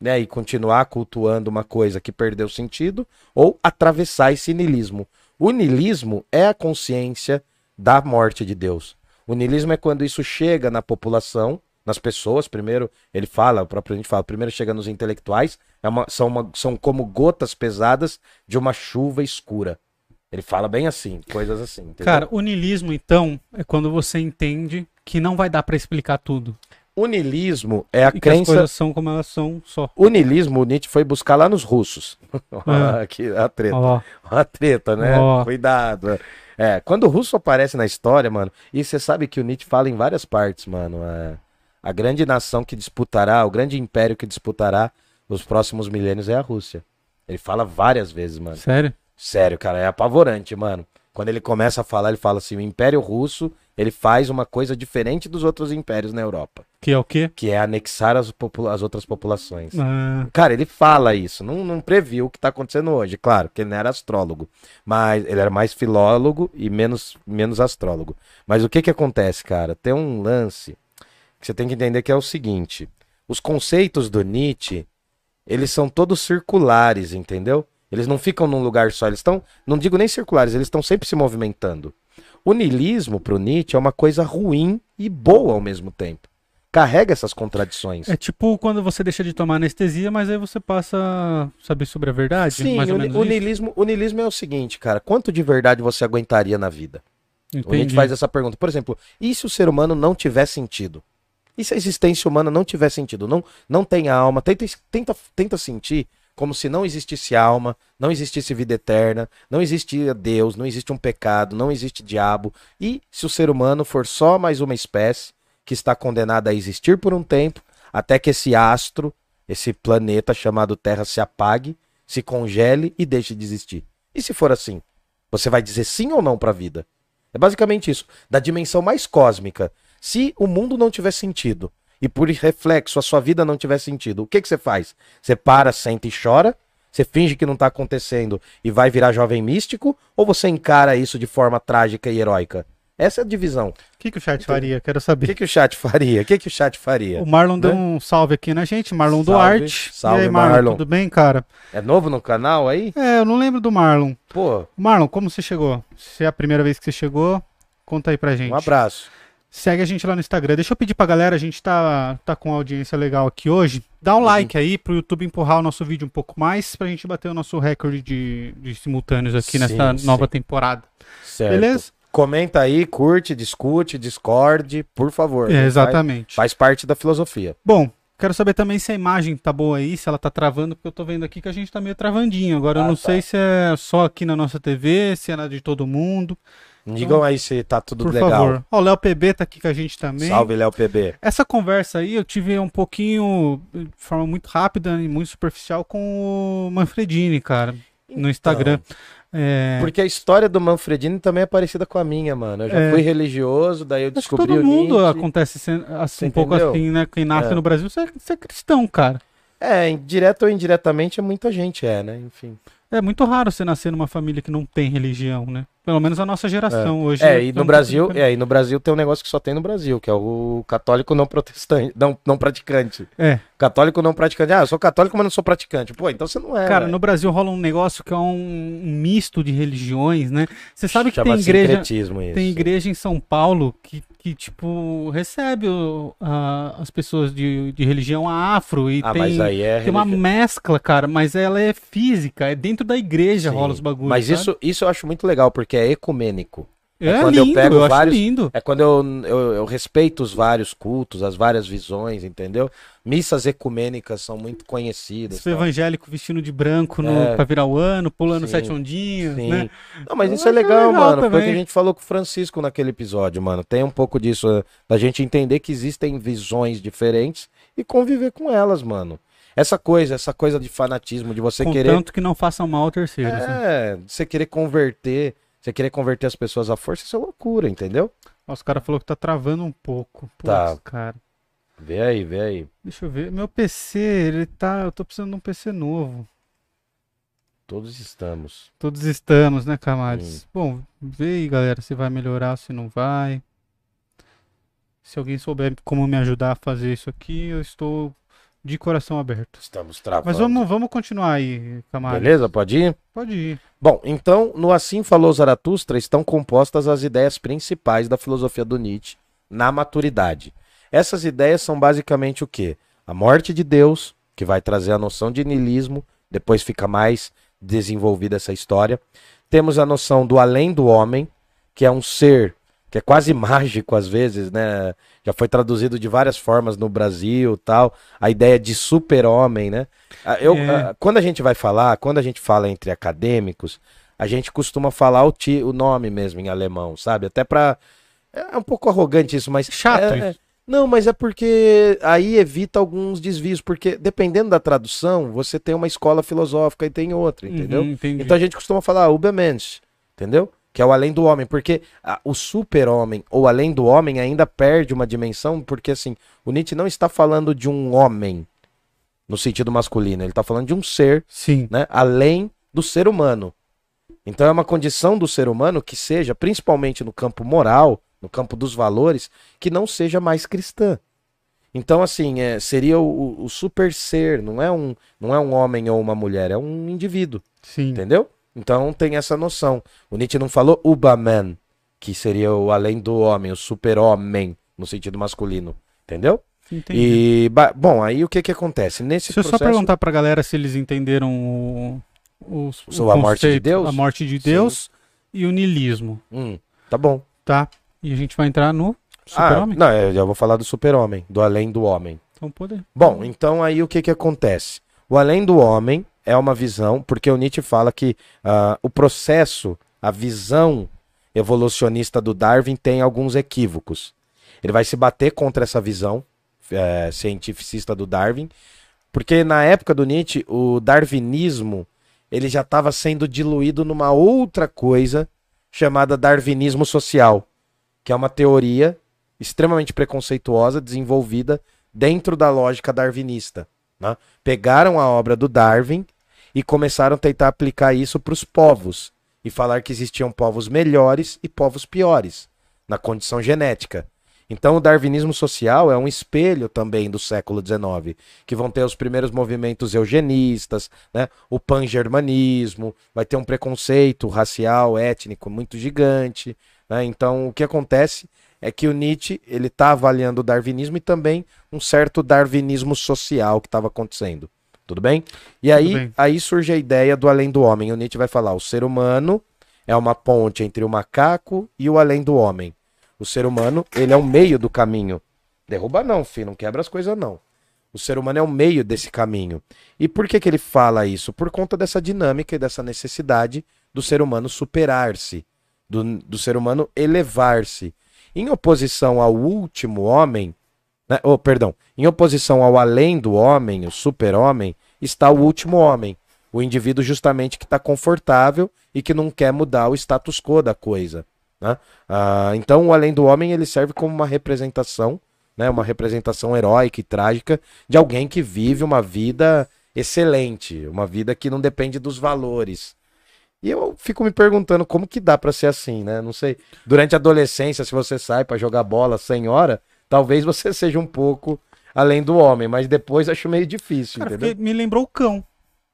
né? E continuar cultuando uma coisa que perdeu sentido, ou atravessar esse niilismo. O niilismo é a consciência da morte de Deus. O niilismo é quando isso chega na população, nas pessoas, primeiro, ele fala, o próprio gente fala, primeiro chega nos intelectuais, é uma, são, uma, são como gotas pesadas de uma chuva escura. Ele fala bem assim, coisas assim. Entendeu? Cara, o niilismo, então, é quando você entende que não vai dar para explicar tudo. O niilismo é a e crença. Que as coisas são como elas são só. O niilismo, o Nietzsche foi buscar lá nos russos. É. Aqui, a treta. Ó. A treta, né? Ó. Cuidado. É, quando o russo aparece na história, mano, e você sabe que o Nietzsche fala em várias partes, mano. é, a grande nação que disputará, o grande império que disputará os próximos milênios é a Rússia. Ele fala várias vezes, mano. Sério? Sério, cara, é apavorante, mano. Quando ele começa a falar, ele fala assim: o Império Russo ele faz uma coisa diferente dos outros impérios na Europa, Que é o quê? que é anexar as, popula- as outras populações. Ah, Cara, ele fala isso, não, não previu o que tá acontecendo hoje, claro, que ele não era astrólogo, mas ele era mais filólogo e menos, menos astrólogo. Mas o que que acontece, cara? Tem um lance que você tem que entender que é o seguinte: os conceitos do Nietzsche, eles são todos circulares, entendeu? Eles não ficam num lugar só, eles estão, não digo nem circulares, eles estão sempre se movimentando. O niilismo pro Nietzsche é uma coisa ruim e boa ao mesmo tempo. Carrega essas contradições. é tipo quando você deixa de tomar anestesia, mas aí você passa a saber sobre a verdade. Sim, mais o, menos o niilismo, o niilismo é o seguinte, cara. Quanto de verdade você aguentaria na vida? O Nietzsche Entendi. faz essa pergunta. Por exemplo, e se o ser humano não tiver sentido? E se a existência humana não tiver sentido? Não, não tem alma? Tenta, tenta, tenta sentir como se não existisse alma, não existisse vida eterna, não existia Deus, não existe um pecado, não existe diabo. E se o ser humano for só mais uma espécie que está condenada a existir por um tempo, até que esse astro, esse planeta chamado Terra se apague, se congele e deixe de existir. E se for assim, você vai dizer sim ou não para a vida? É basicamente isso, da dimensão mais cósmica. Se o mundo não tiver sentido e por reflexo a sua vida não tiver sentido, o que, que você faz? Você para, senta e chora? Você finge que não está acontecendo e vai virar jovem místico? Ou você encara isso de forma trágica e heróica? Essa é a divisão. O que, que o chat faria? Quero O saber. que, que o chat faria? O que, que o chat faria? O Marlon deu Né? um salve aqui na gente, Marlon Salve, Duarte. salve, e aí, Marlon, Marlon. tudo bem, cara? É novo no canal aí? É, eu não lembro do Marlon. Pô, Marlon, como você chegou? Se é a primeira vez que você chegou, conta aí pra gente. um abraço. Segue a gente lá no Instagram. Deixa eu pedir pra galera, a gente tá, tá com uma audiência legal aqui hoje. Dá um like aí pro YouTube empurrar o nosso vídeo um pouco mais pra gente bater o nosso recorde de, de simultâneos aqui Sim, nessa sim. nova temporada. Certo. Beleza? Comenta aí, curte, discute, discorde, por favor. É, Faz- exatamente. Faz parte da filosofia. Bom, quero saber também se a imagem tá boa aí, se ela tá travando, porque eu tô vendo aqui que a gente tá meio travandinho. Agora eu Ah, não tá. sei se é só aqui na nossa TV, se é na de todo mundo. Digam aí se tá tudo Por legal. favor. Ó, o Léo PB tá aqui com a gente também. Salve, Léo PB. Essa conversa aí eu tive um pouquinho, de forma muito rápida e muito superficial, com o Manfredini, cara, no Instagram. É, Porque a história do Manfredini também é parecida com a minha, mano. Eu já É. fui religioso, daí eu acho que descobri todo o mundo Nietzsche. acontece assim, um pouco assim, né? Quem nasce É. no Brasil, você é, você é cristão, cara. É, direto ou indiretamente, muita gente é, né? Enfim. É muito raro você nascer numa família que não tem religião, né? Pelo menos a nossa geração hoje. É, e é um no Brasil, é, e no Brasil tem um negócio que só tem no Brasil, que é o católico não protestante, não, não praticante. É, Católico não praticante. Ah, eu sou católico, mas não sou praticante. Pô, então você não é. cara, velho. no Brasil rola um negócio que é um, misto de religiões, né? Você sabe que tem igreja. Tem igreja em São Paulo que, que tipo, recebe a- as pessoas de, de religião afro e Ah, tem, é tem uma mescla, cara, mas ela é física, é dentro da igreja Sim. rola os bagulhos. Mas sabe? isso, isso eu acho muito legal, porque é ecumênico. É, é quando eu lindo, pego eu vários- lindo. É quando eu, eu, eu respeito os vários cultos, as várias visões, entendeu? Missas ecumênicas são muito conhecidas. Esse tal. evangélico vestindo de branco no, É. pra virar o ano, pulando Sim, sete ondinhos, Sim. né? Não, mas Eu isso é legal, legal mano. Foi o que também. a gente falou com o Francisco naquele episódio, mano. Tem um pouco disso, eh, da gente entender que existem visões diferentes e conviver com elas, mano. Essa coisa, essa coisa de fanatismo, de você querer Contanto que não façam mal a terceiros. né? É, você querer converter Você querer converter as pessoas à força, isso é loucura, entendeu? Nossa, o cara falou que tá travando um pouco. Putz, Tá. cara. Vê aí, vê aí. Deixa eu ver. Meu PC, ele tá. Eu tô precisando de um PC novo. Todos estamos. Todos estamos, né, Camales? Bom, vê aí, galera, se vai melhorar, se não vai. Se alguém souber como me ajudar a fazer isso aqui, eu estou de coração aberto. Estamos travando. Mas vamos, vamos continuar aí, Camales. Beleza? Pode ir? Pode ir. Bom, então, no Assim Falou Zaratustra estão compostas as ideias principais da filosofia do Nietzsche na maturidade. Essas ideias são basicamente o quê? A morte de Deus, que vai trazer a noção de niilismo, depois fica mais desenvolvida essa história. Temos a noção do além do homem, que é um ser que é quase mágico às vezes, né? Já foi traduzido de várias formas no Brasil, tal. A ideia de super-homem, né? Ah, Eu, É. ah, quando a gente vai falar, quando a gente fala entre acadêmicos, a gente costuma falar o, ti, o nome mesmo em alemão, sabe? Até pra. É um pouco arrogante isso, mas. Chato é- é- isso. Não, mas é porque aí evita alguns desvios, porque dependendo da tradução, você tem uma escola filosófica e tem outra, entendeu? Uhum. Então a gente costuma falar Ubermensch, entendeu? Que é o além do homem, porque ah, o super-homem ou além do homem ainda perde uma dimensão, porque assim, o Nietzsche não está falando de um homem no sentido masculino, ele está falando de um ser, Sim. né, além do ser humano. Então é uma condição do ser humano que seja, principalmente no campo moral, no campo dos valores, que não seja mais cristã. Então, assim, é, seria o, o super ser, não é, um, não é um homem ou uma mulher, é um indivíduo. Sim. Entendeu? Então tem essa noção. O Nietzsche não falou Uberman, que seria o além do homem, o super-homem, no sentido masculino. Entendeu? Entendi. E, bom, aí o que que acontece? Nesse Deixa eu só processo... perguntar pra galera se eles entenderam o, o, Sobre a morte de Deus? A morte de Deus e o niilismo, Hum, tá bom. tá? E a gente vai entrar no Ah, super-homem? não, eu já vou falar do super-homem, do além do homem. então pode. Bom, então aí o que que acontece? O além do homem é uma visão, porque o Nietzsche fala que ah, o processo, a visão evolucionista do Darwin tem alguns equívocos. Ele vai se bater contra essa visão eh, cientificista do Darwin, porque na época do Nietzsche o darwinismo ele já estava sendo diluído numa outra coisa chamada darwinismo social, que é uma teoria extremamente preconceituosa desenvolvida dentro da lógica darwinista. né? Pegaram a obra do Darwin e começaram a tentar aplicar isso para os povos e falar que existiam povos melhores e povos piores na condição genética. Então o darwinismo social é um espelho também do século XIX, que vão ter os primeiros movimentos eugenistas, né? o pangermanismo, vai ter um preconceito racial, étnico muito gigante. né? Então o que acontece é que o Nietzsche ele está avaliando o darwinismo e também um certo darwinismo social que estava acontecendo. Tudo bem? E aí, bem. aí surge a ideia do além do homem. O Nietzsche vai falar: o ser humano é uma ponte entre o macaco e o além do homem. O ser humano, ele é o meio do caminho. Derruba não, filho, não quebra as coisas não. O ser humano é o meio desse caminho. E por que, que ele fala isso? Por conta dessa dinâmica e dessa necessidade do ser humano superar-se, do, do ser humano elevar-se. Em oposição ao último homem, né? oh, perdão, em oposição ao além do homem, o super-homem, está o último homem. O indivíduo justamente que está confortável e que não quer mudar o status quo da coisa. Né? Ah, então, o além do homem ele serve como uma representação, né? uma representação heróica e trágica de alguém que vive uma vida excelente, uma vida que não depende dos valores. E eu fico me perguntando como que dá pra ser assim, né? Não sei. Durante a adolescência, se você sai pra jogar bola sem hora, talvez você seja um pouco além do homem, mas depois acho meio difícil, Cara, entendeu? me lembrou o cão.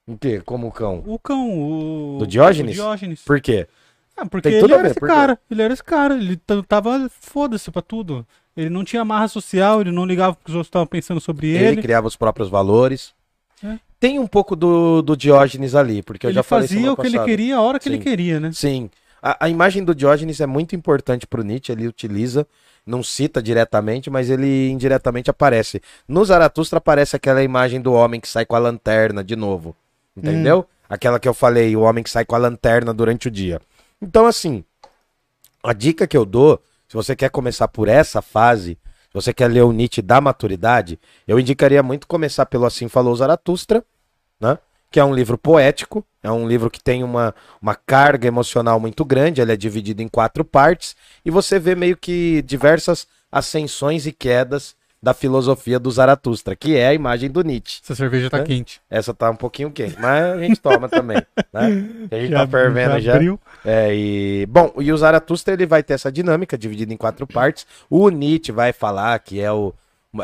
O quê? Como o cão? O cão, o. Do Diógenes? O Diógenes. Por quê? Ah, porque Tem ele era esse quê? cara. Ele era esse cara. Ele tava foda-se pra tudo. Ele não tinha marra social, ele não ligava porque os outros estavam pensando sobre Ele, ele. criava os próprios valores. É. Tem um pouco do, do Diógenes ali, porque eu Ele já falei fazia semana o que ele passada. queria a hora que ele Sim. queria, né? Sim. A, a imagem do Diógenes é muito importante pro Nietzsche, ele utiliza, não cita diretamente, mas ele indiretamente aparece. No Zaratustra aparece aquela imagem do homem que sai com a lanterna de novo. Entendeu? Hum. Aquela que eu falei, o homem que sai com a lanterna durante o dia. Então, assim, a dica que eu dou, se você quer começar por essa fase, se você quer ler o Nietzsche da maturidade, eu indicaria muito começar pelo Assim Falou Zaratustra, né? Que é um livro poético, é um livro que tem uma, uma carga emocional muito grande, ele é dividido em quatro partes, e você vê meio que diversas ascensões e quedas da filosofia do Zaratustra, que é a imagem do Nietzsche. Essa cerveja tá É? quente. Essa tá um pouquinho quente, mas a gente toma também, né? A gente tá fervendo já. abriu. É, e bom, e o Zaratustra ele vai ter essa dinâmica dividida em quatro partes. O Nietzsche vai falar que é o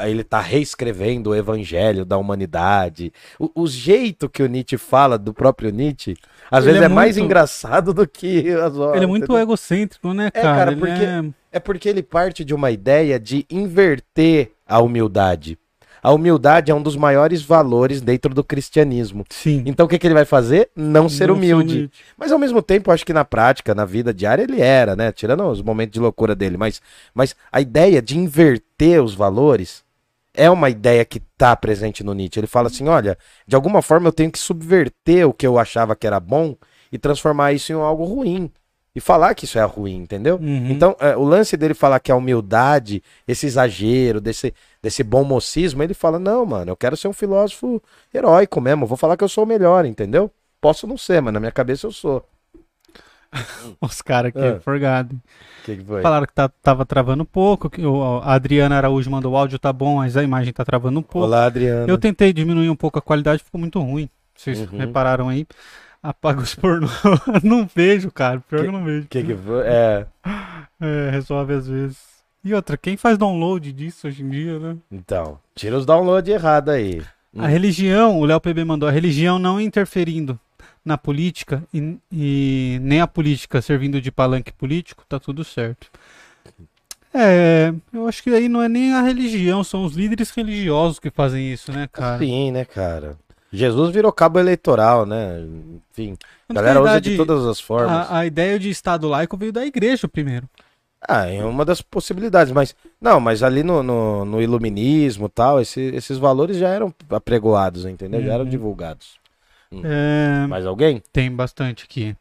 ele tá reescrevendo o evangelho da humanidade. O, o jeito que o Nietzsche fala do próprio Nietzsche, às Ele vezes é é, mais muito- engraçado do que as outras. Ele é muito entendeu? egocêntrico, né, É, cara? cara, Ele porque- é- É porque ele parte de uma ideia de inverter a humildade. A humildade é um dos maiores valores dentro do cristianismo. Sim. Então o que, que ele vai fazer? Não ser Não humilde. Mas ao mesmo tempo, acho que na prática, na vida diária, ele era, né? Tirando os momentos de loucura dele. Mas, mas a ideia de inverter os valores é uma ideia que tá presente no Nietzsche. Ele fala assim: olha, de alguma forma eu tenho que subverter o que eu achava que era bom e transformar isso em algo ruim. E falar que isso é ruim, entendeu? Uhum. Então, é, o lance dele falar que a humildade, esse exagero, desse, desse bom mocismo, ele fala: não, mano, eu quero ser um filósofo heróico mesmo. Vou falar que eu sou o melhor, entendeu? Posso não ser, mas na minha cabeça eu sou. Os caras aqui, É. forgado. Que, que foi? Falaram que tá, tava travando um pouco. Que o, a Adriana Araújo mandou o áudio, tá bom, mas a imagem tá travando um pouco. Olá, Adriano. Eu tentei diminuir um pouco a qualidade, ficou muito ruim. Vocês Uhum. repararam aí? Apaga os pornô. não vejo, cara. Pior que eu não vejo. Que, que foi? É. É, resolve às vezes. E outra, quem faz download disso hoje em dia, né? Então, tira os downloads errados aí. Hum. A religião, o Léo PB mandou, a religião não interferindo na política e, e nem a política servindo de palanque político, tá tudo certo. É, eu acho que aí não é nem a religião, são os líderes religiosos que fazem isso, né, cara? Sim, né, cara? Jesus virou cabo eleitoral, né? Enfim, a galera usa de todas as formas. A, a ideia de Estado laico veio da igreja primeiro. Ah, é uma das possibilidades, mas não, mas ali no, no, no iluminismo e tal, esse- esses valores já eram apregoados, entendeu? Já eram Uhum. divulgados. É, Mais alguém? tem bastante aqui.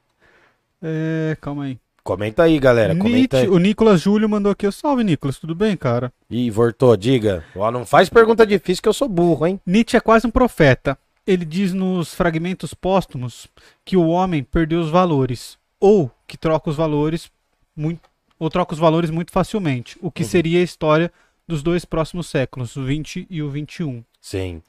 É, calma aí. Comenta aí, galera. Comenta aí. o Nicolas Júlio mandou aqui. Salve, Nicolas, tudo bem, cara? Ih, Vortô, diga. Ó, não faz pergunta difícil que eu sou burro, hein? Nietzsche é quase um profeta. Ele diz nos fragmentos póstumos que o homem perdeu os valores, ou que troca os valores muito, ou troca os valores muito facilmente, o que Uhum. seria a história dos dois próximos séculos, o 20 e o 21. Sim.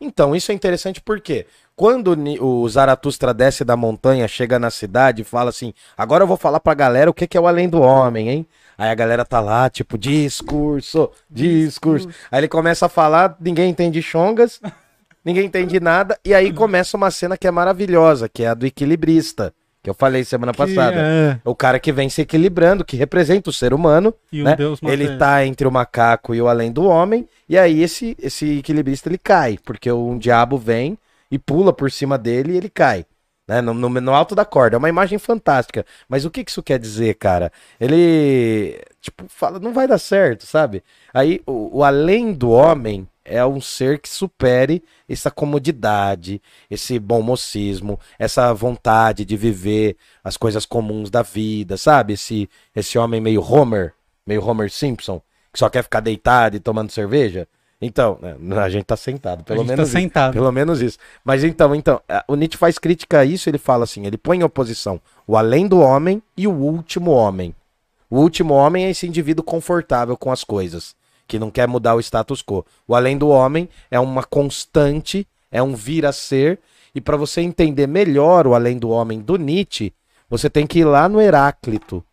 Então, isso é interessante porque quando o Zaratustra desce da montanha, chega na cidade e fala assim: agora eu vou falar pra galera o que que é o além do homem, hein? Aí a galera tá lá, tipo, discurso, discurso. Aí ele começa a falar, ninguém entende chongas, ninguém entende nada, e aí começa uma cena que é maravilhosa, que é a do equilibrista, que eu falei semana Que passada. é- O cara que vem se equilibrando, que representa o ser humano, e né? Deus Ele matéria. tá entre o macaco e o além do homem, e aí esse, esse equilibrista ele cai, porque um diabo vem e pula por cima dele e ele cai. Né, no, no- no alto da corda. É uma imagem fantástica. Mas o que isso quer dizer, cara? Ele, tipo, fala, não vai dar certo, sabe? Aí, o, o além do homem é um ser que supere essa comodidade, esse bom mocismo, essa vontade de viver as coisas comuns da vida, sabe? Esse, esse homem meio Homer, meio Homer Simpson, que só quer ficar deitado e tomando cerveja. Então, né, a gente tá sentado, pelo a gente menos tá isso. sentado. Pelo menos isso. Mas então, então, a- o Nietzsche faz crítica a isso, ele fala assim, ele põe em oposição o além do homem e o último homem. O último homem é esse indivíduo confortável com as coisas, que não quer mudar o status quo. O além do homem é uma constante, é um vir a ser, e para você entender melhor o além do homem do Nietzsche, você tem que ir lá no Heráclito.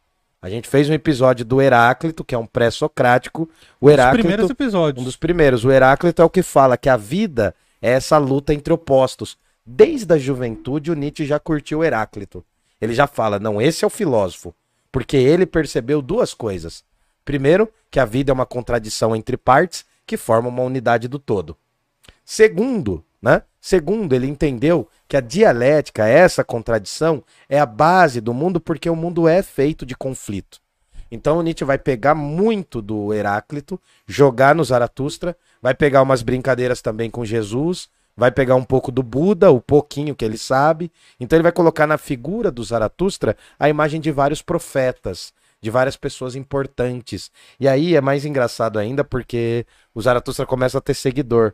A gente fez um episódio do Heráclito, que é um pré-socrático. O Os Heráclito primeiros episódios. um dos primeiros. O Heráclito é o que fala que a vida é essa luta entre opostos. Desde a juventude, o Nietzsche já curtiu o Heráclito. Ele já fala, não, esse é o filósofo. Porque ele percebeu duas coisas. Primeiro, que a vida é uma contradição entre partes que formam uma unidade do todo. Segundo, né? Segundo, ele entendeu que a dialética, essa contradição, é a base do mundo porque o mundo é feito de conflito. Então Nietzsche vai pegar muito do Heráclito, jogar no Zaratustra, vai pegar umas brincadeiras também com Jesus, vai pegar um pouco do Buda, o pouquinho que ele sabe. Então ele vai colocar na figura do Zaratustra a imagem de vários profetas, de várias pessoas importantes. E aí é mais engraçado ainda porque o Zaratustra começa a ter seguidor.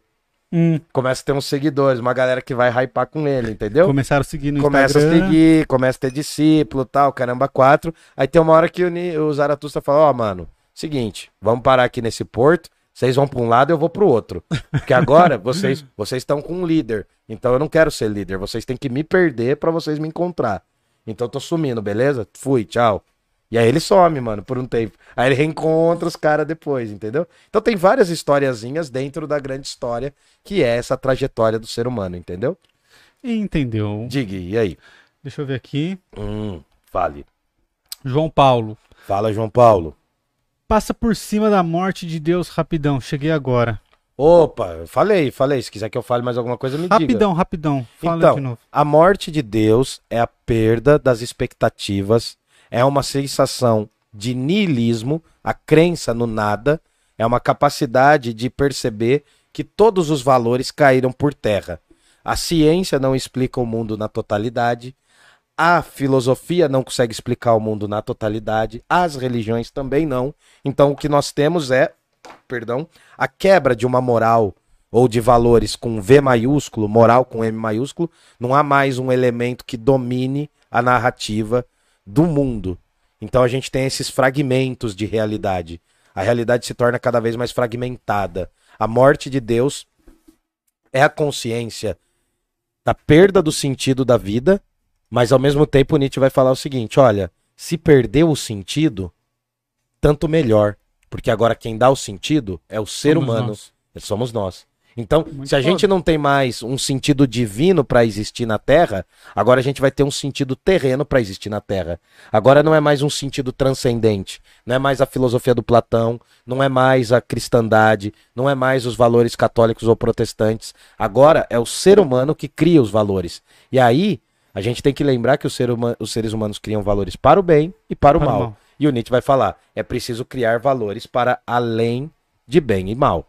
Hum, Começa a ter uns seguidores, uma galera que vai hypar com ele, entendeu? começaram a seguir no começa Instagram. a seguir, começa a ter discípulo tal, caramba, quatro. Aí tem uma hora que o, o Zaratustra fala, ó, mano, seguinte, vamos parar aqui nesse porto, vocês vão pra um lado, eu vou pro outro. Porque agora vocês vocês estão com um líder, então eu não quero ser líder, vocês têm que me perder pra vocês me encontrar. Então eu tô sumindo, beleza? Fui, tchau. E aí ele some, mano, por um tempo. Aí ele reencontra os caras depois, entendeu? Então tem várias historiazinhas dentro da grande história, que é essa trajetória do ser humano, entendeu? Entendeu? Diga, e aí? Deixa eu ver aqui. Hum, fale. João Paulo. Fala, João Paulo. Passa por cima da morte de Deus rapidão. Cheguei agora. Opa, falei, falei. Se quiser que eu fale mais alguma coisa, me diga. Rapidão, rapidão. Fala Então, de novo. a morte de Deus é a perda das expectativas, é uma sensação de niilismo, a crença no nada, é uma capacidade de perceber que todos os valores caíram por terra. A ciência não explica o mundo na totalidade, a filosofia não consegue explicar o mundo na totalidade, as religiões também não. Então o que nós temos é, perdão, a quebra de uma moral ou de valores com V maiúsculo, moral com M maiúsculo, não há mais um elemento que domine a narrativa do mundo. Então a gente tem esses fragmentos de realidade. A realidade se torna cada vez mais fragmentada. A morte de Deus é a consciência da perda do sentido da vida, mas ao mesmo tempo Nietzsche vai falar o seguinte: olha, se perdeu o sentido, tanto melhor, porque agora quem dá o sentido é o ser Somos humano, nós. somos nós. Então, Muito se a foda. gente não tem mais um sentido divino para existir na Terra, agora a gente vai ter um sentido terreno para existir na Terra. Agora não é mais um sentido transcendente, não é mais a filosofia do Platão, não é mais a cristandade, não é mais os valores católicos ou protestantes. Agora é o ser humano que cria os valores. E aí a gente tem que lembrar que ser huma- os seres humanos criam valores para o bem e para o Para o mal. mal. E o Nietzsche vai falar: é preciso criar valores para além de bem e mal.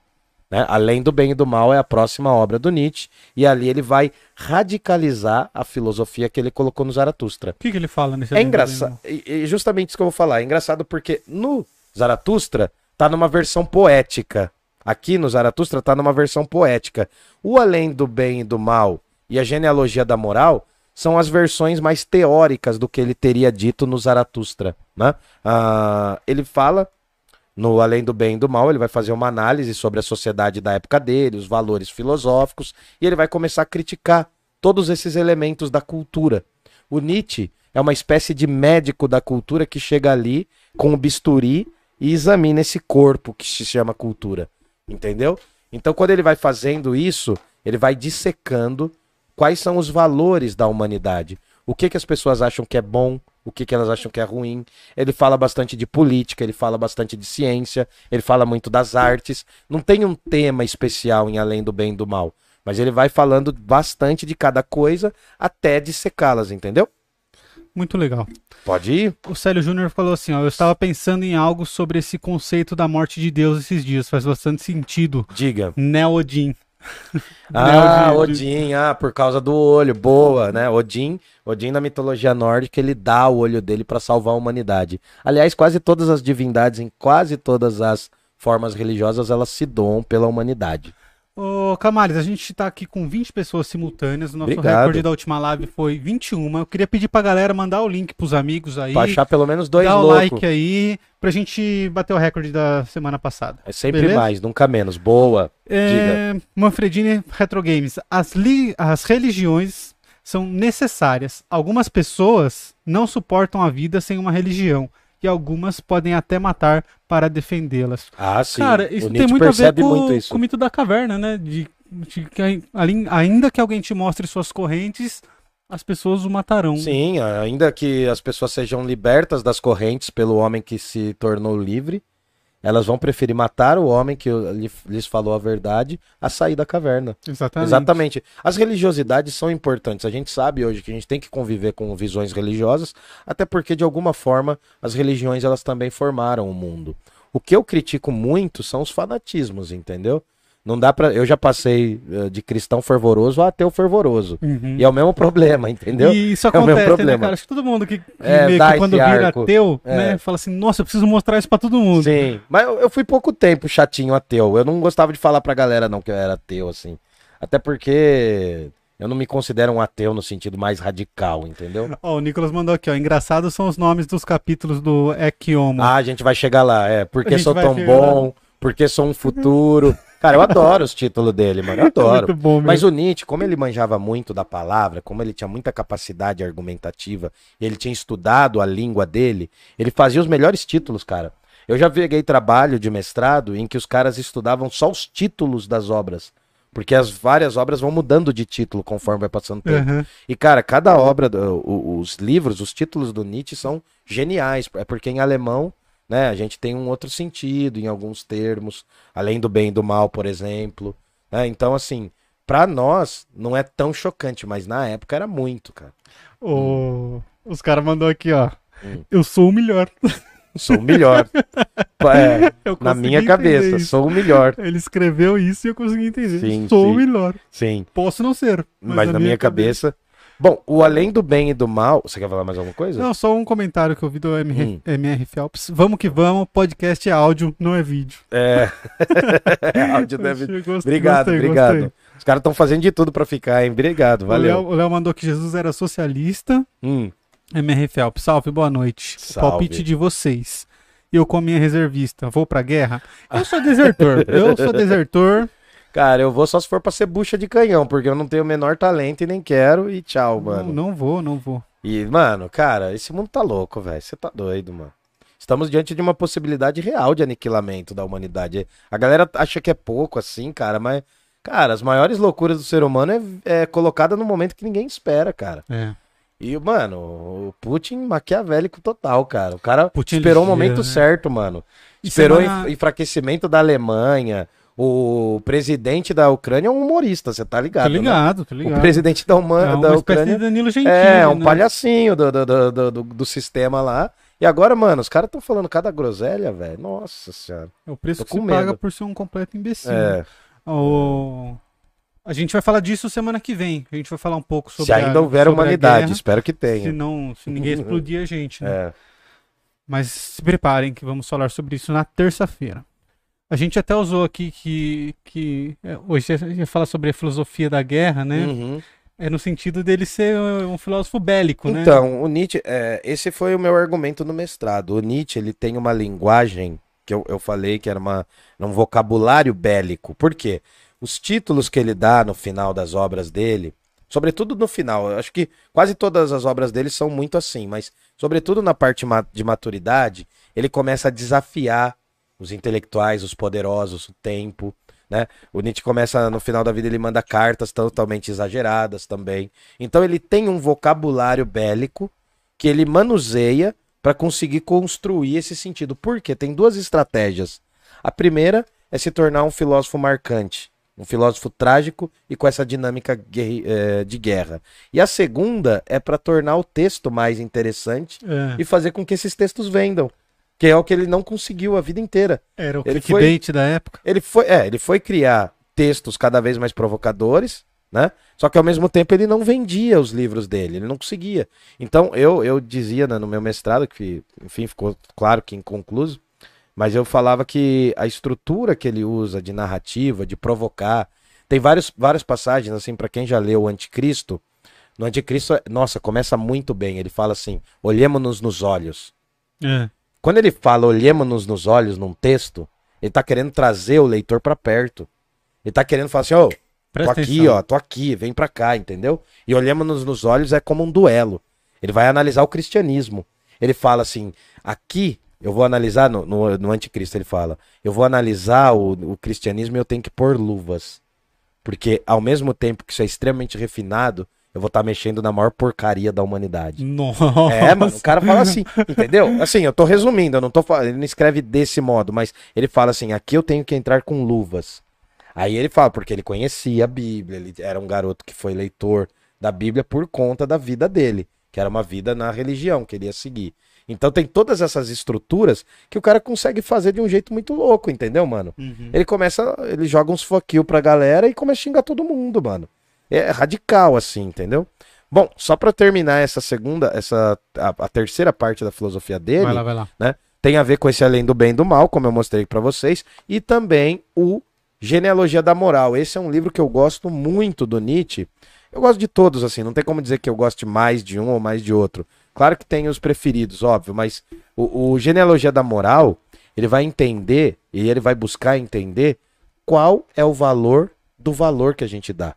Né? Além do bem e do mal é a próxima obra do Nietzsche, e ali ele vai radicalizar a filosofia que ele colocou no Zaratustra. O que, que ele fala nesse É engraçado, justamente isso que eu vou falar. É engraçado porque no Zaratustra tá numa versão poética. Aqui no Zaratustra tá numa versão poética. O além do bem e do mal e a genealogia da moral são as versões mais teóricas do que ele teria dito no Zaratustra. Né? Ah, ele fala no Além do Bem e do Mal, ele vai fazer uma análise sobre a sociedade da época dele, os valores filosóficos, e ele vai começar a criticar todos esses elementos da cultura. O Nietzsche é uma espécie de médico da cultura que chega ali com o bisturi e examina esse corpo que se chama cultura. Entendeu? Então, quando ele vai fazendo isso, ele vai dissecando quais são os valores da humanidade. O que, que as pessoas acham que é bom, o que, que elas acham que é ruim. Ele fala bastante de política, ele fala bastante de ciência, ele fala muito das artes. Não tem um tema especial em Além do Bem e do Mal. Mas ele vai falando bastante de cada coisa até dissecá-las, entendeu? Muito legal. Pode ir? O Célio Júnior falou assim, ó, eu estava pensando em algo sobre esse conceito da morte de Deus esses dias, faz bastante sentido. Diga. Neo-Odin. Ah, Odin. Ah, por causa do olho, boa, né? Odin, Odin na mitologia nórdica, ele dá o olho dele para salvar a humanidade. Aliás, quase todas as divindades, em quase todas as formas religiosas, elas se doam pela humanidade. Ô, Camales, a gente tá aqui com 20 pessoas simultâneas, o nosso Obrigado. recorde da última live foi 21. Eu queria pedir pra galera mandar o link pros amigos aí, achar pelo menos dois dar o loucos. like aí, pra gente bater o recorde da semana passada. É sempre Beleza? mais, nunca menos. Boa. É, Manfredini Retro Games. As, li- as religiões são necessárias. Algumas pessoas não suportam a vida sem uma religião. E algumas podem até matar para defendê-las. Ah, sim. Cara, o isso tem Nietzsche muito a ver com, muito isso. com o mito da caverna, né? De, de que ainda que alguém te mostre suas correntes, as pessoas o matarão. Sim, ainda que as pessoas sejam libertas das correntes pelo homem que se tornou livre, elas vão preferir matar o homem que lhe- lhes falou a verdade a sair da caverna. Exatamente. Exatamente. As religiosidades são importantes. A gente sabe hoje que a gente tem que conviver com visões religiosas, até porque de alguma forma as religiões elas também formaram o mundo. O que eu critico muito são os fanatismos, entendeu? Não dá para, eu já passei eh, de cristão fervoroso a ateu fervoroso. Uhum. E é o mesmo problema, entendeu? E isso É o mesmo acontece, né, problema. cara? Acho que todo mundo que, que É, que quando vira arco. ateu, É. né, fala assim, nossa, eu preciso mostrar isso pra todo mundo. Sim, mas eu, eu fui pouco tempo chatinho ateu. Eu não gostava de falar pra galera não que eu era ateu assim. Até porque eu não me considero um ateu no sentido mais radical, entendeu? Ó, o Nicolas mandou aqui, ó. Engraçado são os nomes dos capítulos do Ekiomo. Ah, a gente vai chegar lá, é. Porque sou tão bom, porque sou um futuro. Cara, eu adoro os títulos dele, mano. Eu adoro. Muito bom. Mas o Nietzsche, como ele manjava muito da palavra, como ele tinha muita capacidade argumentativa, ele tinha estudado a língua dele, ele fazia os melhores títulos, cara. Eu já peguei trabalho de mestrado em que os caras estudavam só os títulos das obras. Porque as várias obras vão mudando de título conforme vai passando o tempo. Aham. E, cara, cada obra, os livros, os títulos do Nietzsche são geniais. É porque em alemão, né, a gente tem um outro sentido em alguns termos, além do bem e do mal, por exemplo. né? Então, assim, pra nós não é tão chocante, mas na época era muito, cara. O- Os caras mandou aqui, ó. Hum. Eu sou o melhor. Sou o melhor. É, na minha cabeça, isso. sou o melhor. Ele escreveu isso e eu consegui entender. Sim, sou sim. o melhor. Sim. Posso não ser. Mas, na minha cabeça. Bom, o além do bem e do mal. Você quer falar mais alguma coisa? Não, só um comentário que eu vi do MR, Hum. MR Phelps. Vamos que vamos, podcast é áudio, não é vídeo. É. Áudio deve Achei- gostei, Obrigado, gostei, obrigado. gostei. Os caras estão fazendo de tudo pra ficar, hein? Obrigado, valeu. O Léo mandou que Jesus era socialista. Hum, MR Phelps, salve, boa noite. O Salve. palpite de vocês. Eu com a minha reservista, vou pra guerra? Eu sou desertor. eu sou desertor. Cara, eu vou só se for pra ser bucha de canhão, porque eu não tenho o menor talento e nem quero. E tchau, Não, mano. não vou, não vou. E, mano, cara, esse mundo tá louco, velho. Você tá doido, mano. Estamos diante de uma possibilidade real de aniquilamento da humanidade. A galera acha que é pouco assim, cara, mas, cara, as maiores loucuras do ser humano é, é colocada no momento que ninguém espera, cara. É. E, mano, o Putin maquiavélico total, cara. O cara Putin esperou o momento né? certo, mano. E Esperou semana- enf- enfraquecimento da Alemanha. O presidente da Ucrânia é um humorista, você tá ligado? Tô né? ligado, tô O ligado. presidente da, Uma- é da Ucrânia de Danilo Gentili. é um né? palhacinho do, do, do, do, do- sistema lá. E agora, mano, os caras estão falando cada groselha, velho. Nossa senhora. É o preço Tô que se com paga medo. por ser um completo imbecil. É, O- A gente vai falar disso semana que vem. A gente vai falar um pouco sobre se ainda a, houver humanidade, guerra, espero que se, tenha. não, se ninguém explodir a gente. né? É. Mas se preparem que vamos falar sobre isso na terça-feira. A gente até usou aqui que, que é, hoje a gente ia falar sobre a filosofia da guerra, né? Uhum. É no sentido dele ser um filósofo bélico, né? Então, o Nietzsche, é, esse foi o meu argumento no mestrado. O Nietzsche, ele tem uma linguagem que eu, eu falei que era uma, um vocabulário bélico. Por quê? Os títulos que ele dá no final das obras dele, sobretudo no final, eu acho que quase todas as obras dele são muito assim, mas sobretudo na parte de maturidade, ele começa a desafiar os intelectuais, os poderosos, o tempo, né? O Nietzsche começa no final da vida, ele manda cartas totalmente exageradas também. Então ele tem um vocabulário bélico que ele manuseia para conseguir construir esse sentido. Por quê? Tem duas estratégias. A primeira é se tornar um filósofo marcante, um filósofo trágico e com essa dinâmica eh, de guerra. E a segunda é para tornar o texto mais interessante É, e fazer com que esses textos vendam, que é o que ele não conseguiu a vida inteira. era o ele clickbait da época. Ele foi, é, ele foi criar textos cada vez mais provocadores, né? Só que ao mesmo tempo ele não vendia os livros dele, ele não conseguia. Então eu, eu dizia né, no meu mestrado, que enfim ficou claro que inconcluso, mas eu falava que a estrutura que ele usa de narrativa, de provocar, tem vários, várias passagens, assim, para quem já leu o Anticristo, no Anticristo, nossa, começa muito bem. Ele fala assim: olhemos-nos nos olhos. É. Quando ele fala olhemos-nos nos olhos num texto, ele tá querendo trazer o leitor pra perto. Ele tá querendo falar assim, ô, tô Presta aqui, atenção. ó, tô aqui, vem pra cá, entendeu? E olhemos-nos nos olhos é como um duelo. Ele vai analisar o cristianismo. Ele fala assim, aqui eu vou analisar, no, no, no Anticristo ele fala, eu vou analisar o, o cristianismo e eu tenho que pôr luvas. Porque ao mesmo tempo que isso é extremamente refinado, eu vou estar mexendo na maior porcaria da humanidade. Nossa. É, mano, o cara fala assim, entendeu? Assim, eu tô resumindo, eu não tô falando, ele não escreve desse modo, mas ele fala assim, aqui eu tenho que entrar com luvas. Aí ele fala, porque ele conhecia a Bíblia, ele era um garoto que foi leitor da Bíblia por conta da vida dele, que era uma vida na religião que ele ia seguir. Então tem todas essas estruturas que o cara consegue fazer de um jeito muito louco, entendeu, mano? Uhum. Ele começa, ele joga uns fuck you pra galera e começa a xingar todo mundo, mano. É radical assim, entendeu? Bom, só pra terminar essa segunda, essa a, a terceira parte da filosofia dele, Vai lá, vai lá. tem a ver com esse além do bem e do mal, como eu mostrei pra vocês, e também o Genealogia da Moral. Esse é um livro que eu gosto muito do Nietzsche. Eu gosto de todos, assim, não tem como dizer que eu goste mais de um ou mais de outro. Claro que tem os preferidos, óbvio, mas o, o Genealogia da Moral, ele vai entender e ele vai buscar entender qual é o valor do valor que a gente dá.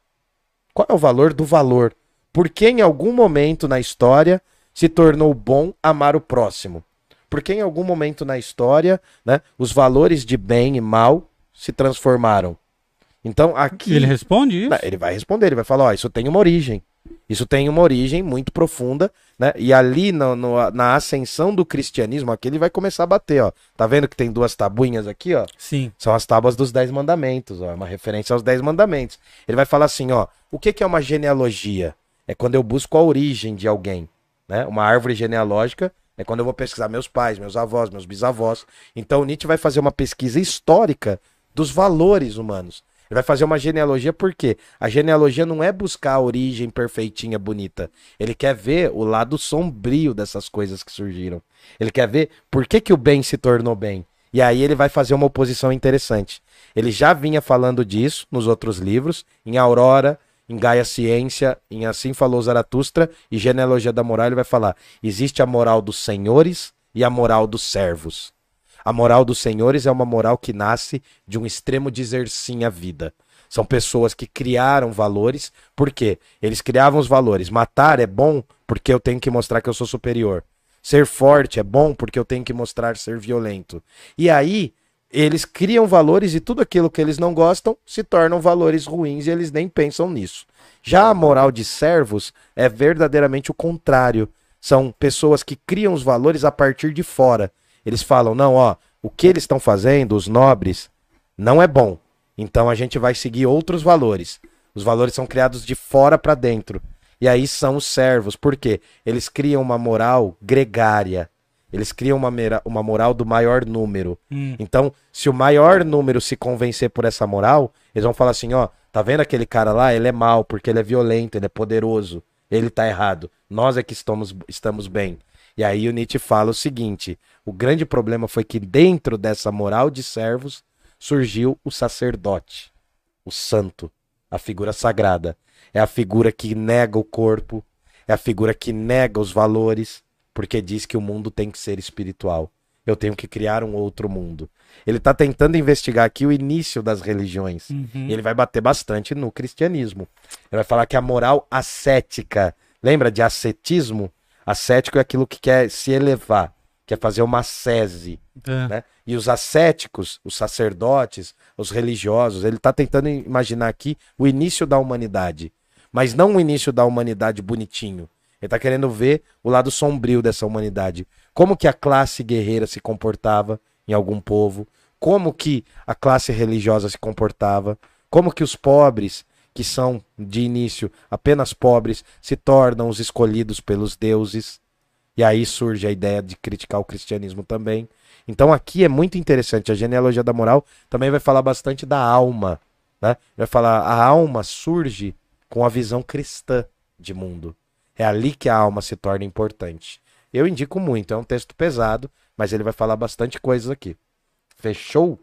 Qual é o valor do valor? Porque em algum momento na história se tornou bom amar o próximo. Porque em algum momento na história, né, os valores de bem e mal se transformaram. Então aqui. Ele responde isso? Ele vai responder, ele vai falar: ó, isso tem uma origem. Isso tem uma origem muito profunda, né? E ali no, no, na ascensão do cristianismo, aqui ele vai começar a bater, ó. Tá vendo que tem duas tabuinhas aqui, ó? Sim. São as tábuas dos Dez Mandamentos, ó. É uma referência aos Dez Mandamentos. Ele vai falar assim, ó. O que, que é uma genealogia? É quando eu busco a origem de alguém, né? Uma árvore genealógica é quando eu vou pesquisar meus pais, meus avós, meus bisavós. Então Nietzsche vai fazer uma pesquisa histórica dos valores humanos. Ele vai fazer uma genealogia porque a genealogia não é buscar a origem perfeitinha, bonita. Ele quer ver o lado sombrio dessas coisas que surgiram. Ele quer ver por que, que o bem se tornou bem. E aí ele vai fazer uma oposição interessante. Ele já vinha falando disso nos outros livros, em Aurora, em Gaia Ciência, em Assim Falou Zaratustra e Genealogia da Moral, ele vai falar: existe a moral dos senhores e a moral dos servos. A moral dos senhores é uma moral que nasce de um extremo dizer sim à vida. São pessoas que criaram valores, por quê? Eles criavam os valores. Matar é bom porque eu tenho que mostrar que eu sou superior. Ser forte é bom porque eu tenho que mostrar ser violento. E aí, eles criam valores e tudo aquilo que eles não gostam se tornam valores ruins e eles nem pensam nisso. Já a moral de servos é verdadeiramente o contrário. São pessoas que criam os valores a partir de fora. Eles falam: não, ó, o que eles estão fazendo, os nobres, não é bom. Então a gente vai seguir outros valores. Os valores são criados de fora para dentro. E aí são os servos, porque eles criam uma moral gregária. Eles criam uma, uma moral do maior número. Hum. Então, se o maior número se convencer por essa moral, eles vão falar assim: ó, tá vendo aquele cara lá? Ele é mau, porque ele é violento, ele é poderoso. Ele tá errado. Nós é que estamos, estamos bem. E aí o Nietzsche fala o seguinte: o grande problema foi que dentro dessa moral de servos surgiu o sacerdote, o santo, a figura sagrada. É a figura que nega o corpo, é a figura que nega os valores, porque diz que o mundo tem que ser espiritual. Eu tenho que criar um outro mundo. Ele está tentando investigar aqui o início das religiões. Uhum. ele vai bater bastante no cristianismo. Ele vai falar que a moral ascética, lembra de ascetismo? Ascético é aquilo que quer se elevar, quer fazer uma sese. É. Né? E os ascéticos, os sacerdotes, os religiosos, ele está tentando imaginar aqui o início da humanidade. Mas não o início da humanidade bonitinho. Ele está querendo ver o lado sombrio dessa humanidade. Como que a classe guerreira se comportava em algum povo, como que a classe religiosa se comportava, como que os pobres que são de início apenas pobres se tornam os escolhidos pelos deuses. E aí surge a ideia de criticar o cristianismo também. Então aqui é muito interessante. A genealogia da moral também vai falar bastante da alma. Né? Vai falar a alma surge com a visão cristã de mundo. É ali que a alma se torna importante. Eu indico muito, é um texto pesado, mas ele vai falar bastante coisas aqui. Fechou?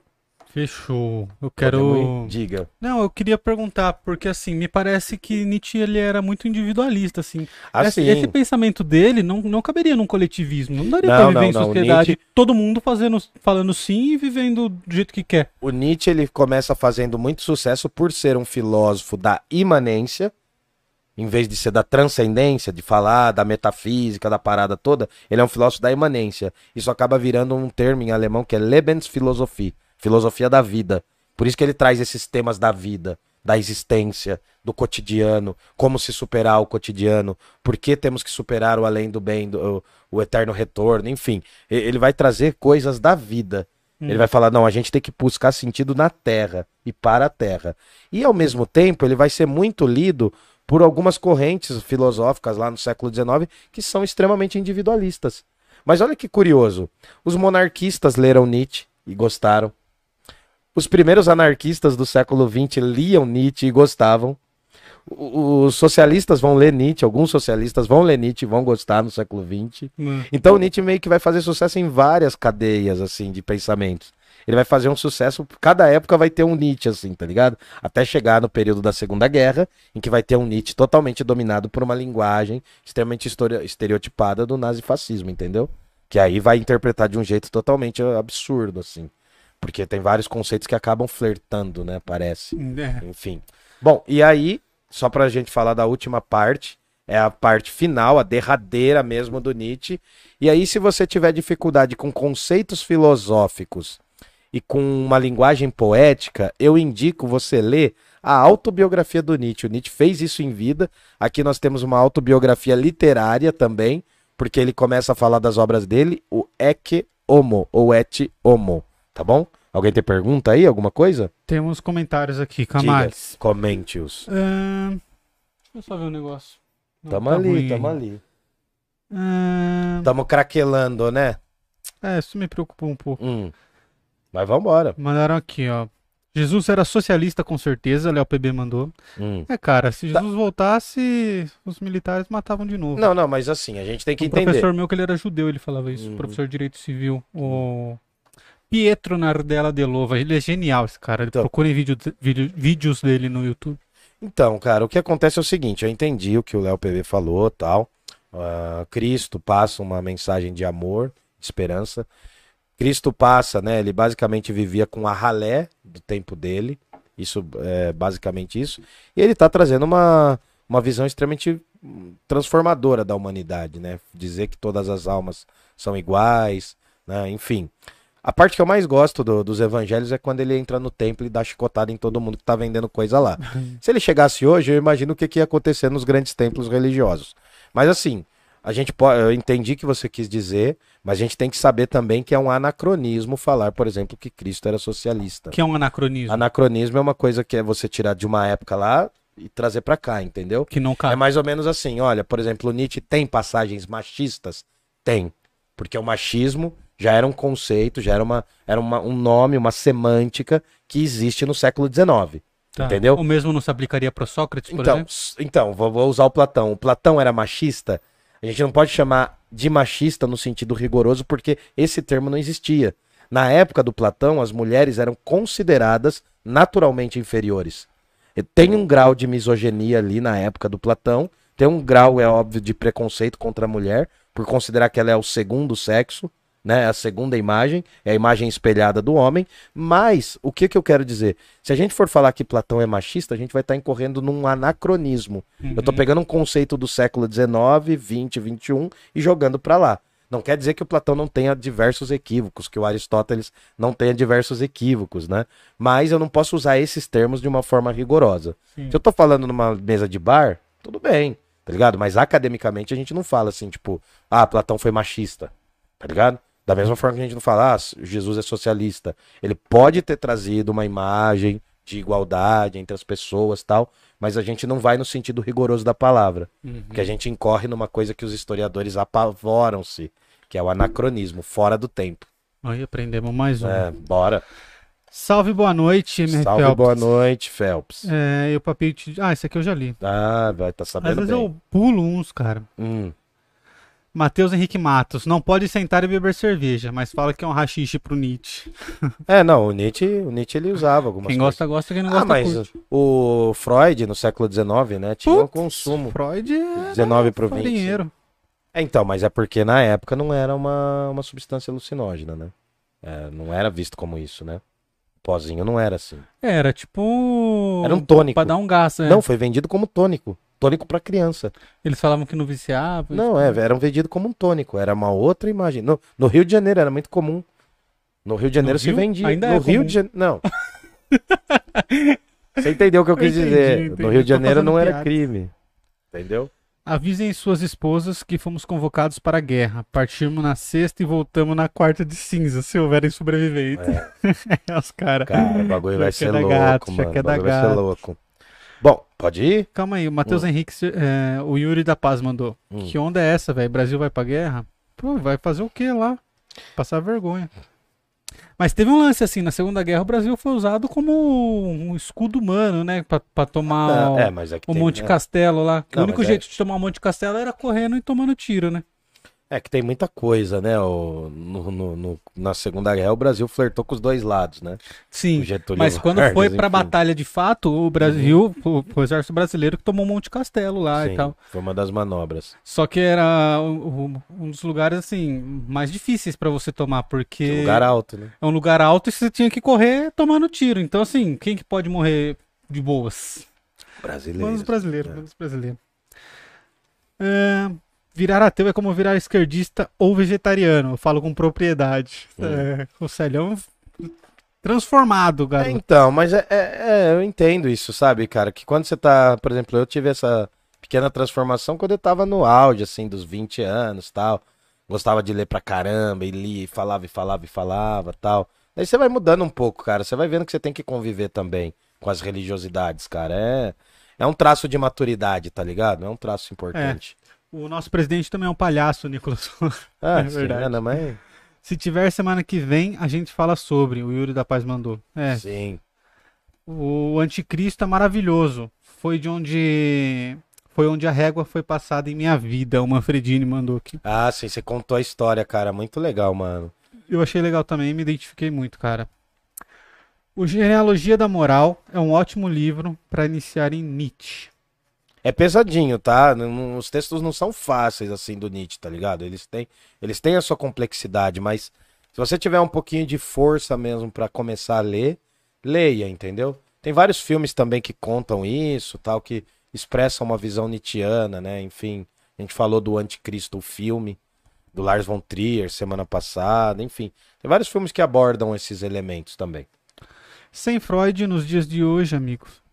Fechou. Eu quero. Diga. Não, eu queria perguntar, porque assim, me parece que Nietzsche ele era muito individualista, assim. assim... Esse, esse pensamento dele não, não caberia num coletivismo. Não daria não, pra viver não, em sociedade. Nietzsche... Todo mundo fazendo, falando sim e vivendo do jeito que quer. O Nietzsche ele começa fazendo muito sucesso por ser um filósofo da imanência. Em vez de ser da transcendência, de falar da metafísica, da parada toda, ele é um filósofo da imanência. Isso acaba virando um termo em alemão que é Lebensphilosophie filosofia da vida. Por isso que ele traz esses temas da vida, da existência, do cotidiano, como se superar o cotidiano, por que temos que superar o além do bem, do, o, o eterno retorno, enfim. Ele vai trazer coisas da vida. Hum. Ele vai falar, não, a gente tem que buscar sentido na Terra e para a Terra. E ao mesmo tempo, ele vai ser muito lido por algumas correntes filosóficas lá no século XIX que são extremamente individualistas. Mas olha que curioso, os monarquistas leram Nietzsche e gostaram. Os primeiros anarquistas do século XX liam Nietzsche e gostavam. Os socialistas vão ler Nietzsche, alguns socialistas vão ler Nietzsche e vão gostar no século XX. Hum. Então Nietzsche meio que vai fazer sucesso em várias cadeias assim de pensamentos. Ele vai fazer um sucesso. Cada época vai ter um Nietzsche, assim, tá ligado? Até chegar no período da Segunda Guerra, em que vai ter um Nietzsche totalmente dominado por uma linguagem extremamente estereotipada do nazifascismo, entendeu? Que aí vai interpretar de um jeito totalmente absurdo, assim. Porque tem vários conceitos que acabam flertando, né? Parece. É. Enfim. Bom, e aí, só pra gente falar da última parte, é a parte final, a derradeira mesmo do Nietzsche. E aí, se você tiver dificuldade com conceitos filosóficos e com uma linguagem poética, eu indico você ler a autobiografia do Nietzsche. O Nietzsche fez isso em vida. Aqui nós temos uma autobiografia literária também, porque ele começa a falar das obras dele, o Ecce Homo, ou Et Homo, tá bom? Alguém tem pergunta aí, alguma coisa? Temos comentários aqui, Camales. Comente-os. Ahn, deixa eu só ver um negócio. Não, Tamo tá ali, ruim tamo ali. Ahn, Tamo craquelando, né? É, isso me preocupou um pouco. Hum. Mas vambora. Mandaram aqui, ó. Jesus era socialista com certeza, Léo PB mandou. Hum. É, cara, se Tá. Jesus voltasse, os militares matavam de novo. Não, não, mas assim, a gente tem que um entender. professor meu que ele era judeu, ele falava isso, Uhum. professor de direito civil, o Pietro Nardella de Lova, ele é genial esse cara, Então. procurem vídeo, vídeo- vídeos dele no YouTube. Então, cara, o que acontece é o seguinte, eu entendi o que o Léo PV falou, tal. Ah, Cristo passa uma mensagem de amor, de esperança. Cristo passa, né? Ele basicamente vivia com a ralé do tempo dele. Isso é basicamente isso. E ele tá trazendo uma, uma visão extremamente hum, transformadora da humanidade, né? Dizer que todas as almas são iguais, né? Enfim. A parte que eu mais gosto do- dos evangelhos é quando ele entra no templo e dá chicotada em todo mundo que tá vendendo coisa lá. Se ele chegasse hoje, eu imagino o que, que ia acontecer nos grandes templos religiosos. Mas assim, a gente pode, eu entendi o que você quis dizer, mas a gente tem que saber também que é um anacronismo falar, por exemplo, que Cristo era socialista. Que é um anacronismo, Anacronismo é uma coisa que é você tirar de uma época lá e trazer pra cá, entendeu? que não É cabe. mais ou menos assim, olha, por exemplo, o Nietzsche tem passagens machistas? Tem. Porque o machismo já era um conceito, já era, uma, era uma- um nome, uma semântica que existe no século XIX. Tá. entendeu? O mesmo não se aplicaria para Sócrates, por Então, exemplo? então vou, vou usar o Platão. O Platão era machista? A gente não pode chamar de machista no sentido rigoroso, porque esse termo não existia. Na época do Platão, as mulheres eram consideradas naturalmente inferiores. Tem um grau de misoginia ali na época do Platão, tem um grau, é óbvio, de preconceito contra a mulher, por considerar que ela é o segundo sexo, né? A segunda imagem, é a imagem espelhada do homem. Mas, o que, que eu quero dizer? Se a gente for falar que Platão é machista, a gente vai estar incorrendo num anacronismo. Eu tô Uhum. pegando um conceito do século XIX, XX, XXI e jogando pra lá. Não quer dizer que o Platão não tenha diversos equívocos, que o Aristóteles não tenha diversos equívocos, né? Mas eu não posso usar esses termos de uma forma rigorosa. Sim. Se eu tô falando numa mesa de bar, tudo bem, tá ligado? Mas academicamente a gente não fala assim, tipo, ah, Platão foi machista, tá ligado? Da mesma forma que a gente não fala, ah, Jesus é socialista. Ele pode ter trazido uma imagem de igualdade entre as pessoas tal, mas a gente não vai no sentido rigoroso da palavra. Uhum. Porque a gente incorre numa coisa que os historiadores apavoram-se, que é o anacronismo, fora do tempo. Aí aprendemos mais um. É, bora. Salve, boa noite, MR Salve, Phelps. boa noite, Phelps. É, eu papei. te- Ah, esse aqui eu já li. Ah, vai tá Às sabendo vezes bem. eu pulo uns, cara. Hum. Matheus Henrique Matos. Não pode sentar e beber cerveja, mas fala que é um rachixe pro Nietzsche. É, não, o Nietzsche, o Nietzsche ele usava algumas Quem coisas. gosta, gosta. Quem não Ah, gosta, mas curte. o Freud, no século XIX, né, tinha um Putz, consumo. Freud é 19 pro 20. farinheiro. É, então, mas é porque na época não era uma, uma substância alucinógena, né? É, não era visto como isso, né? Pozinho não era assim. Era tipo. Era um tônico. Pra dar um gás, né? Não, foi vendido como tônico. Tônico pra criança. Eles falavam que não viciava. Não, é, era vendido como um tônico. Era uma outra imagem. No, no Rio de Janeiro era muito comum. No Rio de Janeiro No se Rio? vendia. Ainda no é Rio comum. de Janeiro. Não. Você entendeu o que eu quis entendi, dizer? entendi. No Rio de Janeiro não era piada. crime. Entendeu? Avisem suas esposas que fomos convocados para a guerra. Partimos na sexta e voltamos na quarta de cinza, se houverem sobreviventes. É, Os caras. cara, o bagulho vai ser louco, gato, mano. O bagulho vai ser louco. Bom, pode ir? Calma aí, o Matheus Hum. Henrique, é, o Yuri da Paz mandou. Hum. Que onda é essa, velho? Brasil vai pra guerra? Pô, vai fazer o quê lá? Passar vergonha. Mas teve um lance assim, na Segunda Guerra o Brasil foi usado como um escudo humano, né? Pra, pra tomar o, é, é que o tem, Monte né? Castelo lá. Que Não, o único é- jeito de tomar o Monte Castelo era correndo e tomando tiro, né? É que tem muita coisa, né? O, no, no- no- na Segunda Guerra, o Brasil flertou com os dois lados, né? Sim, mas quando Vargas, foi pra enfim. batalha de fato, o Brasil, o, o exército brasileiro que tomou um monte de castelo lá Sim, e tal. Foi uma das manobras. Só que era o- um dos lugares, assim, mais difíceis pra você tomar, porque Lugar alto, né? é um lugar alto e você tinha que correr tomando tiro. Então, assim, quem que pode morrer de boas? Brasileiro. Vamos brasileiros, É. vamos brasileiros. É, virar ateu é como virar esquerdista ou vegetariano. Eu falo com propriedade. Hum. É, o Celhão transformado, É, garoto. então, mas é, é- é, eu entendo isso, sabe, cara? Que quando você tá, por exemplo, eu tive essa pequena transformação quando eu tava no auge, assim, dos 20 anos tal. Gostava de ler pra caramba, e lia, e falava, e falava, e falava tal. Daí você vai mudando um pouco, cara. Você vai vendo que você tem que conviver também com as religiosidades, cara. É, é um traço de maturidade, tá ligado? É um traço importante. O nosso presidente também é um palhaço, Nicolas. Ah, É sim, verdade. né, não, mas... Se tiver semana que vem, a gente fala sobre. O Yuri da Paz mandou. É, Sim. o anticristo é maravilhoso. Foi de onde. Foi onde a régua foi passada em minha vida. O Manfredini mandou aqui. Ah, sim, você contou a história, cara. Muito legal, mano. Eu achei legal também, me identifiquei muito, cara. O Genealogia da Moral é um ótimo livro para iniciar em Nietzsche. É pesadinho, tá? Os textos não são fáceis assim do Nietzsche, tá ligado? Eles têm, eles têm a sua complexidade, mas se você tiver um pouquinho de força mesmo pra começar a ler, leia, entendeu? Tem vários filmes também que contam isso, tal, que expressam uma visão nietzschiana, né? Enfim, a gente falou do Anticristo, o filme do Lars von Trier semana passada, enfim, tem vários filmes que abordam esses elementos também. Sem Freud nos dias de hoje, amigos.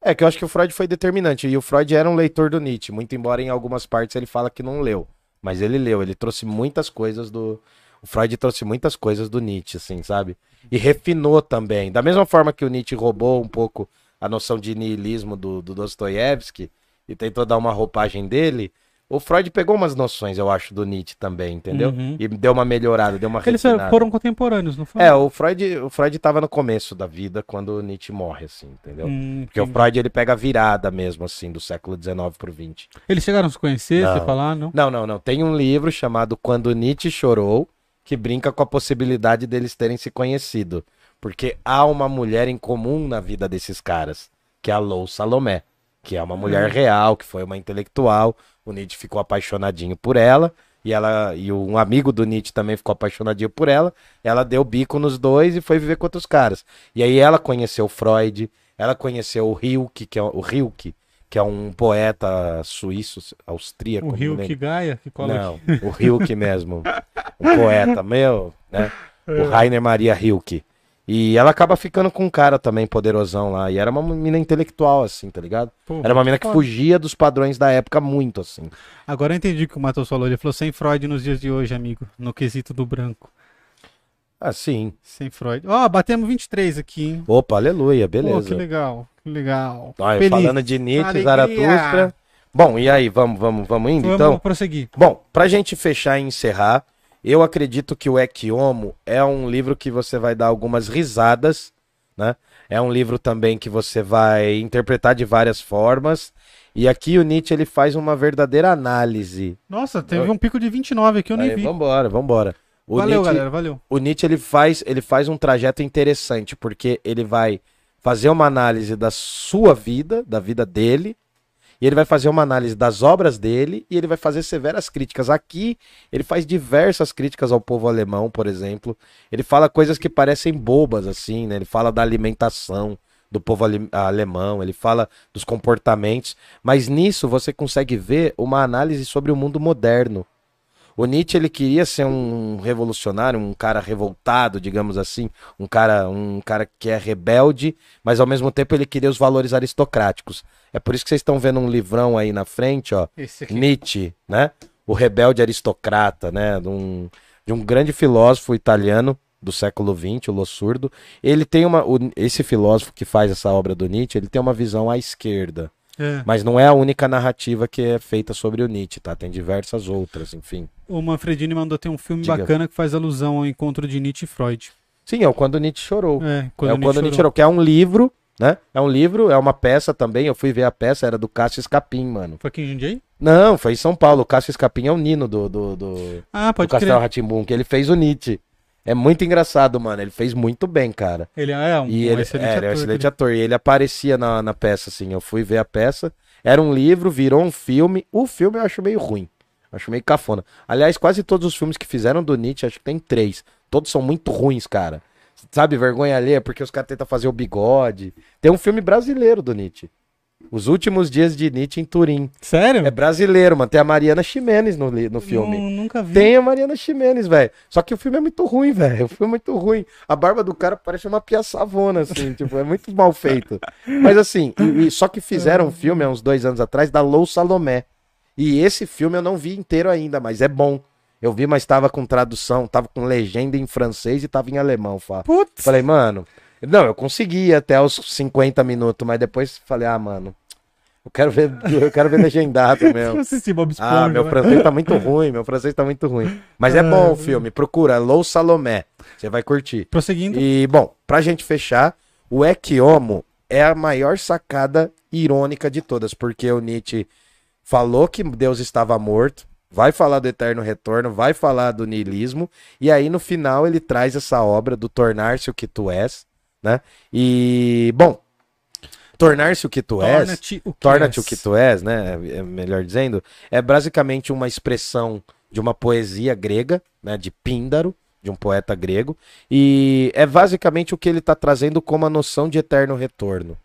É que eu acho que o Freud foi determinante. E o Freud era um leitor do Nietzsche, muito embora em algumas partes ele fala que não leu. Mas ele leu, ele trouxe muitas coisas do. O Freud trouxe muitas coisas do Nietzsche, assim, sabe? E refinou também. Da mesma forma que o Nietzsche roubou um pouco a noção de niilismo do, do Dostoiévski e tentou dar uma roupagem dele, o Freud pegou umas noções, eu acho, do Nietzsche também, entendeu? Uhum. E deu uma melhorada, deu uma Eles refinada. foram contemporâneos, não foi? É, o Freud, o Freud tava no começo da vida quando o Nietzsche morre, assim, entendeu? Hum, Porque o entendi. Freud ele pega a virada mesmo, assim, do século XIX pro XX. Eles chegaram a se conhecer, Não. você falar, não? Não, não, não. Tem um livro chamado Quando Nietzsche Chorou, que brinca com a possibilidade deles terem se conhecido. Porque há uma mulher em comum na vida desses caras, que é a Lou Salomé, que é uma mulher real, que foi uma intelectual. O Nietzsche ficou apaixonadinho por ela. E ela e um amigo do Nietzsche também ficou apaixonadinho por ela. Ela deu bico nos dois e foi viver com outros caras. E aí ela conheceu o Freud, ela conheceu o Rilke, que é o Rilke, que é um poeta suíço, austríaco. O que Gaia, que cola Não, aqui. o Rilke mesmo. Um poeta meu, né? É. O Rainer Maria Rilke. E ela acaba ficando com um cara também poderosão lá. E era uma mina intelectual, assim, tá ligado? Pô, Era uma mina que foda. fugia dos padrões da época muito, assim. Agora eu entendi o que o Matheus falou. Ele falou sem Freud nos dias de hoje, amigo. No quesito do branco. Ah, sim. Sem Freud. Ó, batemos 23 aqui, hein? Opa, aleluia, Pô, que beleza. legal. Que legal. Feliz. falando de Nietzsche. Zaratustra. Bom, e aí, vamos, vamos, vamos indo, Vamos então? prosseguir. Bom, pra gente fechar e encerrar, eu acredito que o Ekiomo é um livro que você vai dar algumas risadas, né? É um livro também que você vai interpretar de várias formas. E aqui o Nietzsche ele faz uma verdadeira análise. Nossa, teve um pico de 29 aqui, eu nem Aí, vi. vambora, vambora. O Valeu, Nietzsche, galera, valeu. o Nietzsche ele faz, ele faz um trajeto interessante, porque ele vai fazer uma análise da sua vida, da vida dele, e ele vai fazer uma análise das obras dele, e ele vai fazer severas críticas. Aqui, ele faz diversas críticas ao povo alemão, por exemplo. Ele fala coisas que parecem bobas, assim, né? Ele fala da alimentação do povo ale- alemão, ele fala dos comportamentos, mas nisso você consegue ver uma análise sobre o mundo moderno. O Nietzsche ele queria ser um revolucionário, um cara revoltado, digamos assim, um cara, um cara que é rebelde, mas ao mesmo tempo ele queria os valores aristocráticos. É por isso que vocês estão vendo um livrão aí na frente, ó. Nietzsche, né? O rebelde aristocrata, né? De um, de um grande filósofo italiano do século XX, o Lossurdo. Ele tem uma. o- esse filósofo que faz essa obra do Nietzsche, ele tem uma visão à esquerda. É. Mas não é a única narrativa que é feita sobre o Nietzsche, tá? Tem diversas outras, enfim. O Manfredini mandou ter um filme Diga. bacana que faz alusão ao encontro de Nietzsche e Freud. Sim, é o Quando Nietzsche Chorou. É, é o Nietzsche Quando Nietzsche chorou. Chorou, que é um livro né? É um livro, é uma peça também. Eu fui ver a peça, era do Cássio Escapim, mano. Foi aqui em Jundiaí? Não, foi em São Paulo. O Cássio Escapim é o Nino do, do, do, Ah, do pode Castelo crer. Ratimbum, que ele fez o Nietzsche. É muito engraçado, mano. Ele fez muito bem, cara. Ele é um, E um ele, excelente é, ele é um ator. excelente aquele- ator. E ele aparecia na, na peça, assim. Eu fui ver a peça. Era um livro, virou um filme. O filme eu acho meio ruim. Acho meio cafona. Aliás, quase todos os filmes que fizeram do Nietzsche, acho que tem três. Todos são muito ruins, cara. Sabe, vergonha alheia, porque os caras tentam fazer o bigode. Tem um filme brasileiro do Nietzsche. Os últimos dias de Nietzsche em Turim. Sério? É brasileiro, mano. Tem a Mariana Ximenes no, no filme. Nu- nunca vi. Tem a Mariana Ximenes, velho. Só que o filme é muito ruim, velho. O filme é muito ruim. A barba do cara parece uma piaçavona, assim. tipo, é muito mal feito. Mas assim, e- e- só que fizeram um filme há uns dois anos atrás da Lou Salomé. E esse filme eu não vi inteiro ainda, mas é bom. Eu vi, mas tava com tradução, tava com legenda em francês e tava em alemão, Fá. Putz. Falei, mano. Não, eu consegui até os 50 minutos, mas depois falei, ah, mano. Eu quero ver, eu quero ver legendado Eu mesmo. assisti Bob Esponja. Ah, meu né? francês tá muito ruim, meu francês tá muito ruim. Mas é bom o filme, procura, Lou Salomé, você vai curtir. Prosseguindo. E, bom, pra gente fechar, o Ekiomo é a maior sacada irônica de todas, porque o Nietzsche falou que Deus estava morto, vai falar do eterno retorno, vai falar do niilismo, e aí no final ele traz essa obra do tornar-se o que tu és, né? E, bom, tornar-se o que tu és Torna-te o que o tu és, né? é Melhor dizendo, é basicamente uma expressão de uma poesia grega, né? De Píndaro, de um poeta grego, e é basicamente o que ele está trazendo como a noção de eterno retorno.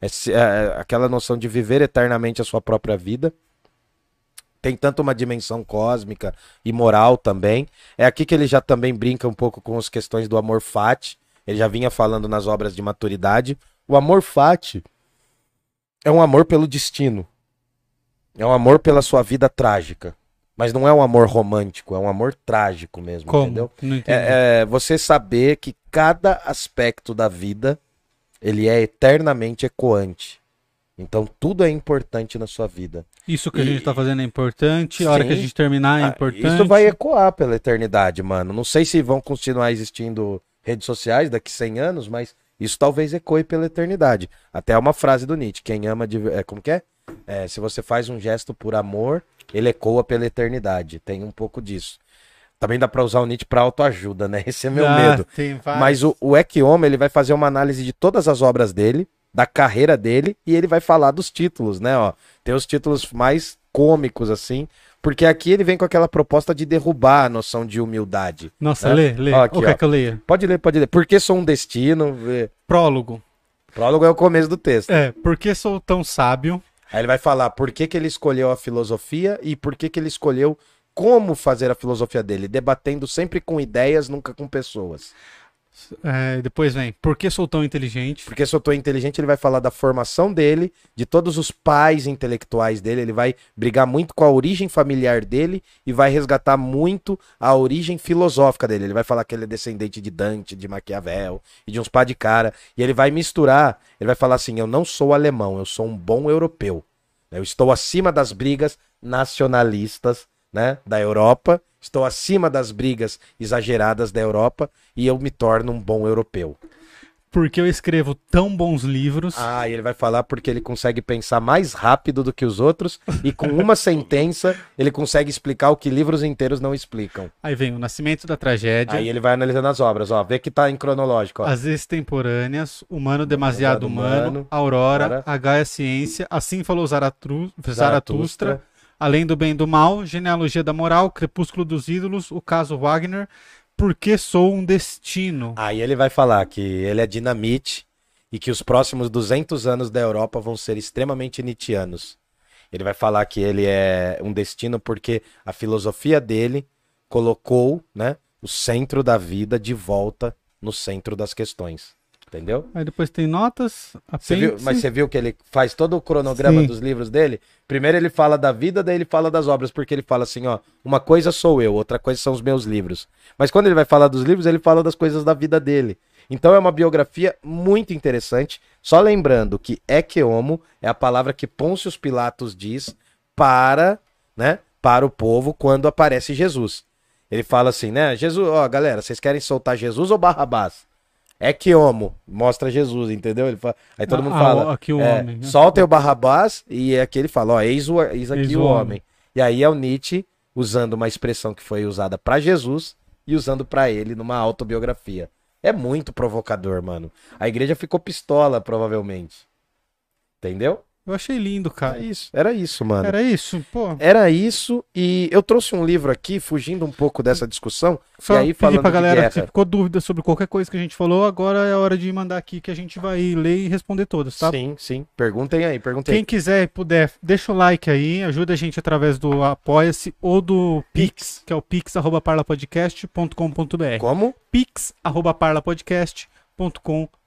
É é aquela noção de viver eternamente a sua própria vida. Tem tanto uma dimensão cósmica e moral também. É aqui que ele já também brinca um pouco com as questões do amor fati. Ele já vinha falando nas obras de maturidade. O amor fati é um amor pelo destino. É um amor pela sua vida trágica. Mas não é um amor romântico, é um amor trágico mesmo, Como? entendeu? É, é você saber que cada aspecto da vida ele é eternamente ecoante. Então tudo é importante na sua vida. Isso que a E- gente tá fazendo é importante. A hora que a Sim. gente terminar é Ah, importante. Isso vai ecoar pela eternidade, mano. Não sei se vão continuar existindo redes sociais daqui 100 anos, mas isso talvez ecoe pela eternidade. Até uma frase do Nietzsche: quem ama de. É, como que é? É, se você faz um gesto por amor, ele ecoa pela eternidade. Tem um pouco disso. Também dá pra usar o Nietzsche pra autoajuda, né? Esse é meu Ah, medo. vários. Mas o, o Ekiomo, ele vai fazer uma análise de todas as obras dele, da carreira dele, e ele vai falar dos títulos, né? Ó, tem os títulos mais cômicos, assim, porque aqui ele vem com aquela proposta de derrubar a noção de humildade. Nossa, né? lê, lê. Ó, aqui, Ou quer ó. que eu leia? Pode ler, pode ler. Por que sou um destino? Prólogo. Prólogo é o começo do texto. É, por que sou tão sábio? Aí ele vai falar por que, que ele escolheu a filosofia e por que, que ele escolheu como fazer a filosofia dele, debatendo sempre com ideias, nunca com pessoas. É, depois vem, por que sou tão inteligente? Porque eu tô inteligente, ele vai falar da formação dele, de todos os pais intelectuais dele, ele vai brigar muito com a origem familiar dele e vai resgatar muito a origem filosófica dele. Ele vai falar que ele é descendente de Dante, de Maquiavel e de uns pá de cara. E ele vai misturar, ele vai falar assim: eu não sou alemão, eu sou um bom europeu. Eu estou acima das brigas nacionalistas né, da Europa, estou acima das brigas exageradas da Europa e eu me torno um bom europeu. Porque eu escrevo tão bons livros. Ah, e ele vai falar porque ele consegue pensar mais rápido do que os outros e com uma sentença ele consegue explicar o que livros inteiros não explicam. Aí vem o Nascimento da Tragédia, Aí ele vai analisando as obras, ó, vê que tá em cronológico, ó. As Extemporâneas, Humano Demasiado Humano, Humano, Aurora. A Gaia Ciência, Assim Falou Zaratustra, Zaratustra. Além do Bem e do Mal, Genealogia da Moral, Crepúsculo dos Ídolos, O Caso Wagner, Por que Sou um Destino? Aí ele vai falar que ele é dinamite e que os próximos 200 anos da Europa vão ser extremamente nietzschianos. Ele vai falar que ele é um destino porque a filosofia dele colocou, né, o centro da vida de volta no centro das questões. Entendeu? Aí depois tem notas, Você viu, mas você viu que ele faz todo o cronograma Sim. dos livros dele? Primeiro ele fala da vida, daí ele fala das obras, porque ele fala assim, ó, uma coisa sou eu, outra coisa são os meus livros. Mas quando ele vai falar dos livros, ele fala das coisas da vida dele. Então é uma biografia muito interessante. Só lembrando que Ekeomo é a palavra que Pôncio Pilatos diz para, né, para o povo quando aparece Jesus. Ele fala assim, né, Jesus, ó, galera, vocês querem soltar Jesus ou Barrabás? É que homo, mostra Jesus, entendeu? Ele fala, aí todo Ah, mundo ah, fala, o- aqui o é, homem, né? soltem o Barrabás e aqui ele fala, ó, eis, o, eis aqui Eis o homem. homem. E aí é o Nietzsche usando uma expressão que foi usada pra Jesus e usando pra ele numa autobiografia. É muito provocador, mano. A igreja ficou pistola, provavelmente. Entendeu? Eu achei lindo, cara. isso, era isso, mano. Era isso, pô. Era isso, e eu trouxe um livro aqui, fugindo um pouco dessa discussão. Só e aí, pedir pra galera guerra, se ficou dúvida sobre qualquer coisa que a gente falou, agora é a hora de mandar aqui que a gente vai ler e responder todas, tá? Sim, sim. Perguntem aí, perguntem Quem quiser e puder, deixa o like aí, ajuda a gente através do Apoia-se ou do Pix, que é o pix.parlapodcast.com.br. Como? pix.parlapodcast.com.br.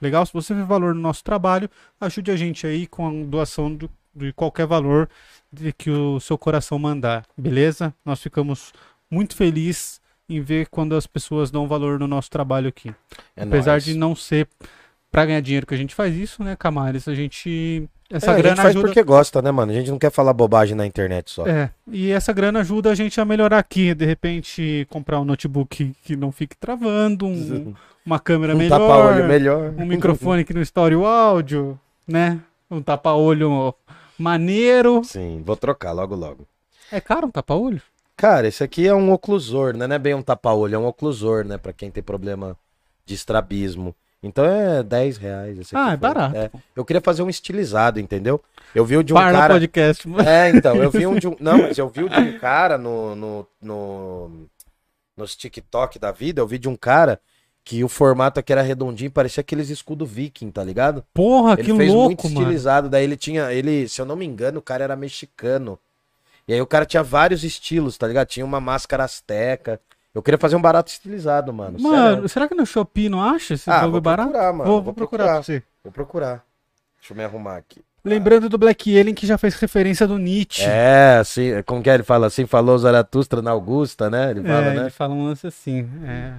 Legal? Se você vê valor no nosso trabalho, ajude a gente aí com a doação do- de qualquer valor de que o seu coração mandar, beleza? Nós ficamos muito felizes em ver quando as pessoas dão valor no nosso trabalho aqui. É Apesar nóis. de não ser pra ganhar dinheiro que a gente faz isso, né, Camares? A gente. Essa É, a gente grana faz ajuda. porque gosta, né, mano? A gente não quer falar bobagem na internet só. É, e essa grana ajuda a gente a melhorar aqui. De repente, comprar um notebook que não fique travando, um- uma câmera um melhor, tapa-olho melhor. um microfone que não estoure o áudio, né? Um tapa-olho maneiro. Sim, vou trocar logo, logo. É caro um tapa-olho? Cara, esse aqui é um oclusor, né? Não é bem um tapa-olho, é um oclusor, né? Pra quem tem problema de estrabismo. Então é 10 reais. esse aqui Ah, é barato. É. Eu queria fazer um estilizado, entendeu? Eu vi o de um Parla cara. podcast. É, então, eu vi um de um. Não, mas eu vi o de um cara no, no, no, nos TikTok da vida, eu vi de um cara que o formato aqui era redondinho, parecia aqueles escudo viking, tá ligado? Porra, Ele que fez louco, muito mano. estilizado, daí ele tinha, ele, se eu não me engano, o cara era mexicano. E aí o cara tinha vários estilos, tá ligado? Tinha uma máscara asteca. Eu queria fazer um barato estilizado, mano. Mano, sério. será que no Shopee não acha esse Ah, vou barato? procurar, mano, Vou, vou vou procurar procurar. Vou procurar. Deixa eu me arrumar aqui. Lembrando do Black Alien que já fez referência do Nietzsche. É, assim, como que é? ele fala assim, falou Zaratustra na Augusta, né? Ele fala, É, né? ele fala um lance assim. É.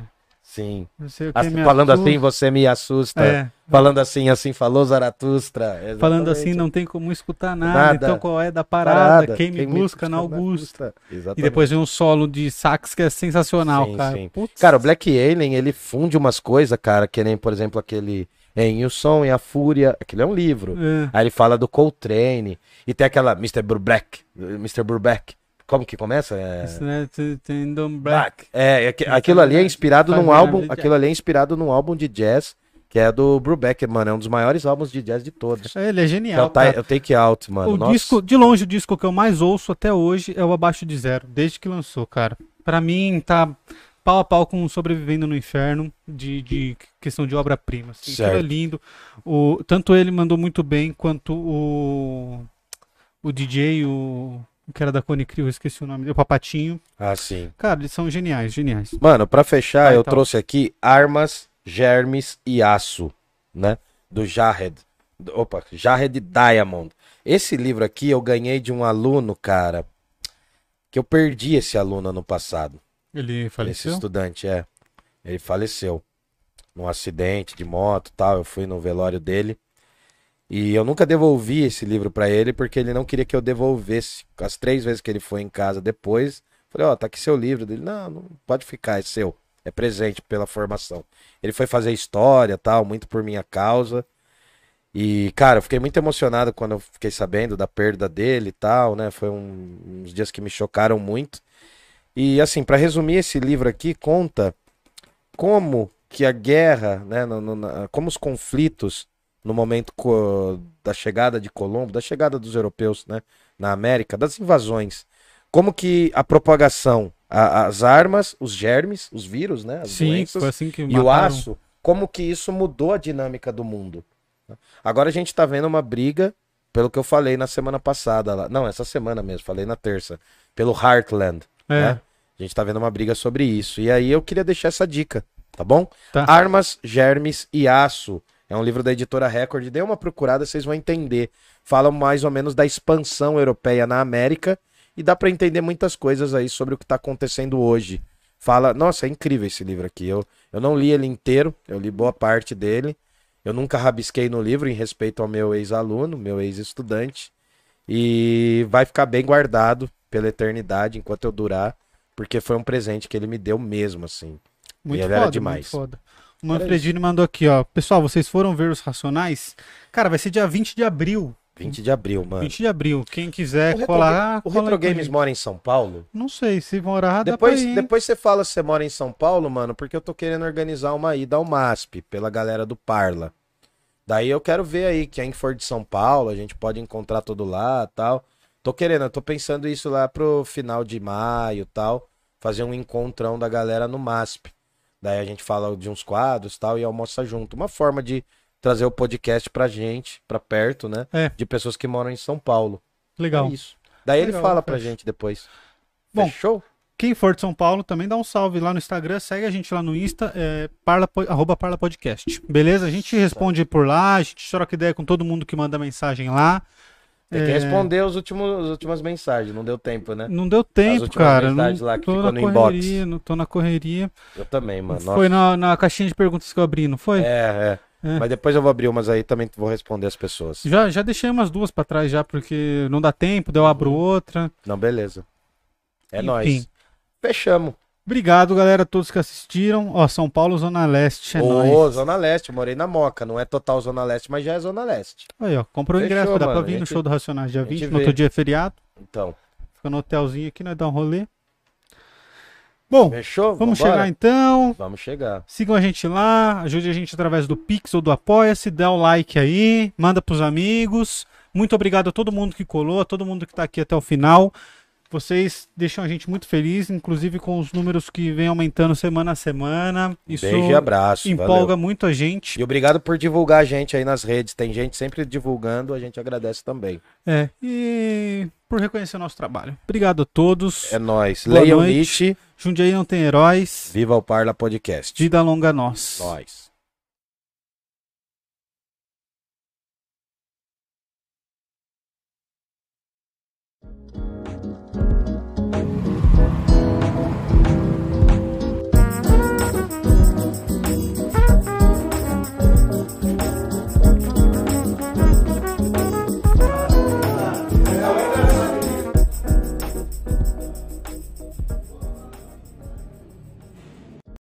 Sim. Que Assim, me falando assusta. assim, você me assusta. É. Falando assim, assim, falou Zaratustra. Falando Exatamente. assim, não tem como escutar nada. Nada. Então qual é da parada? Parada. Quem me busca na Augusta. Exatamente. E depois vem um solo de sax que é sensacional, Sim, cara. sim. Cara, o Black Alien, ele funde umas coisas, cara, que nem, por exemplo, aquele em O Som e a Fúria. Aquilo é um livro. É. Aí ele fala do Coltrane. E tem aquela Mr. Burbeck. Mr. Burbeck. Como que começa? É... Isso, né? Black. É, aqu- aquilo ali é inspirado num álbum. de Aquilo ali é inspirado num álbum de jazz, que é do Brubeck, mano. É um dos maiores álbuns de jazz de todos. É, Ele é é genial. o, Ti- cara. o Take Out, mano. O Nossa. disco, de longe, o disco que eu mais ouço até hoje é o Abaixo de Zero, desde que lançou, cara. Pra mim, tá pau a pau com o Sobrevivendo no Inferno, de, de questão de obra-prima. Assim. É lindo. O, tanto ele mandou muito bem, quanto o, o DJ, o que era da Cone Crew, eu esqueci o nome dele, o Papatinho. Ah, sim. Cara, eles são geniais, geniais. Mano, pra fechar, Vai, eu então. trouxe aqui Armas, Germes e Aço, né? Do Jared. Do- Opa, Jared Diamond. Esse livro aqui eu ganhei de um aluno, cara, que eu perdi esse aluno ano passado. Ele Esse faleceu? estudante, é. Ele faleceu num acidente de moto e tal. Eu fui no velório dele. E eu nunca devolvi esse livro pra ele porque ele não queria que eu devolvesse. As três vezes que ele foi em casa depois, falei: Ó, tá aqui seu livro. Dele: Não, não pode ficar, é seu. É presente pela formação. Ele foi fazer história tal, muito por minha causa. E, cara, eu fiquei muito emocionado quando eu fiquei sabendo da perda dele e tal, né? Foi um- uns dias que me chocaram muito. E assim, para resumir esse livro aqui, conta como que a guerra, né, no- no- na- como os conflitos no momento da chegada de Colombo, da chegada dos europeus, né, na América, das invasões, como que a propagação, a- as armas, os germes, os vírus, né, as Sim, doenças, assim e o aço, como que isso mudou a dinâmica do mundo. né? Agora a gente tá vendo uma briga, pelo que eu falei na semana passada, lá. não, essa semana mesmo, falei na terça, pelo Heartland, É, né? A gente tá vendo uma briga sobre isso. E aí eu queria deixar essa dica, tá bom? Tá. Armas, Germes e Aço. É um livro da editora Record. Dê uma procurada, vocês vão entender. Fala mais ou menos da expansão europeia na América e dá pra entender muitas coisas aí sobre o que tá acontecendo hoje. Fala, nossa, é incrível esse livro aqui. Eu, eu não li ele inteiro, eu li boa parte dele. Eu nunca rabisquei no livro em respeito ao meu ex-aluno, meu ex-estudante. E vai ficar bem guardado pela eternidade enquanto eu durar, porque foi um presente que ele me deu mesmo, assim. muito ele foda, era muito demais. foda. O Manfredini mandou aqui, ó. Pessoal, vocês foram ver os Racionais? Cara, vai ser dia 20 de abril. 20 de abril, mano. 20 de abril. Quem quiser O Retro, colar. o Retro Games mora em São Paulo? Não sei, se morar, dá Depois, pra ir, depois você fala se você mora em São Paulo, mano, porque eu tô querendo organizar uma ida ao MASP pela galera do Parla. Daí eu quero ver aí quem for de São Paulo, a gente pode encontrar todo lá tal. Tô querendo, eu tô pensando isso lá pro final de maio tal, fazer um encontrão da galera no MASP. Daí a gente fala de uns quadros tal e almoça junto. Uma forma de trazer o podcast pra gente, pra perto, né? É. De pessoas que moram em São Paulo. Legal. É isso. Daí ele Legal, fala pra gente depois. Bom, Fechou? Quem for de São Paulo também dá um salve lá no Instagram, segue a gente lá no Insta, é, parla, arroba Parla Podcast. Beleza? A gente responde por lá, a gente troca ideia com todo mundo que manda mensagem lá. Tem que É, responder os últimos, as últimas mensagens, não deu tempo, né? Não deu tempo, cara. Não mensagens lá que tô ficou na no correria, inbox. não tô na correria. Eu também, mano. Foi na, na caixinha de perguntas que eu abri, não foi? É, é, É. Mas depois eu vou abrir umas aí também vou responder as pessoas. Já, já deixei umas duas pra trás já, porque não dá tempo, daí eu abro outra. Não, beleza. É Enfim. nóis. Fechamos. Obrigado, galera, a todos que assistiram. Ó, São Paulo, Zona Leste, é Ô, nóis. Zona Leste, morei na Moca. Não é total Zona Leste, mas já é Zona Leste. Aí, ó, comprou o Fechou, ingresso, dá pra vir a no gente- show do Racionais dia a gente 20, no vê. outro dia é feriado. Então, Fica no hotelzinho aqui, nós dá um rolê. Bom, fechou? vamos Vambora? chegar então. Vamos chegar. Sigam a gente lá, ajude a gente através do Pix ou do Apoia-se, dá o like aí, manda pros amigos. Muito obrigado a todo mundo que colou, a todo mundo que tá aqui até o final. Vocês deixam a gente muito feliz, inclusive com os números que vem aumentando semana a semana. Isso Beijo e abraço. empolga valeu. muito a gente. E obrigado por divulgar a gente aí nas redes. Tem gente sempre divulgando, a gente agradece também. É, e por reconhecer o nosso trabalho. Obrigado a todos. É nóis. Boa Leiam noite. Nietzsche, Jundiaí não tem heróis. viva o Parla Podcast. Vida longa a nós. Nós.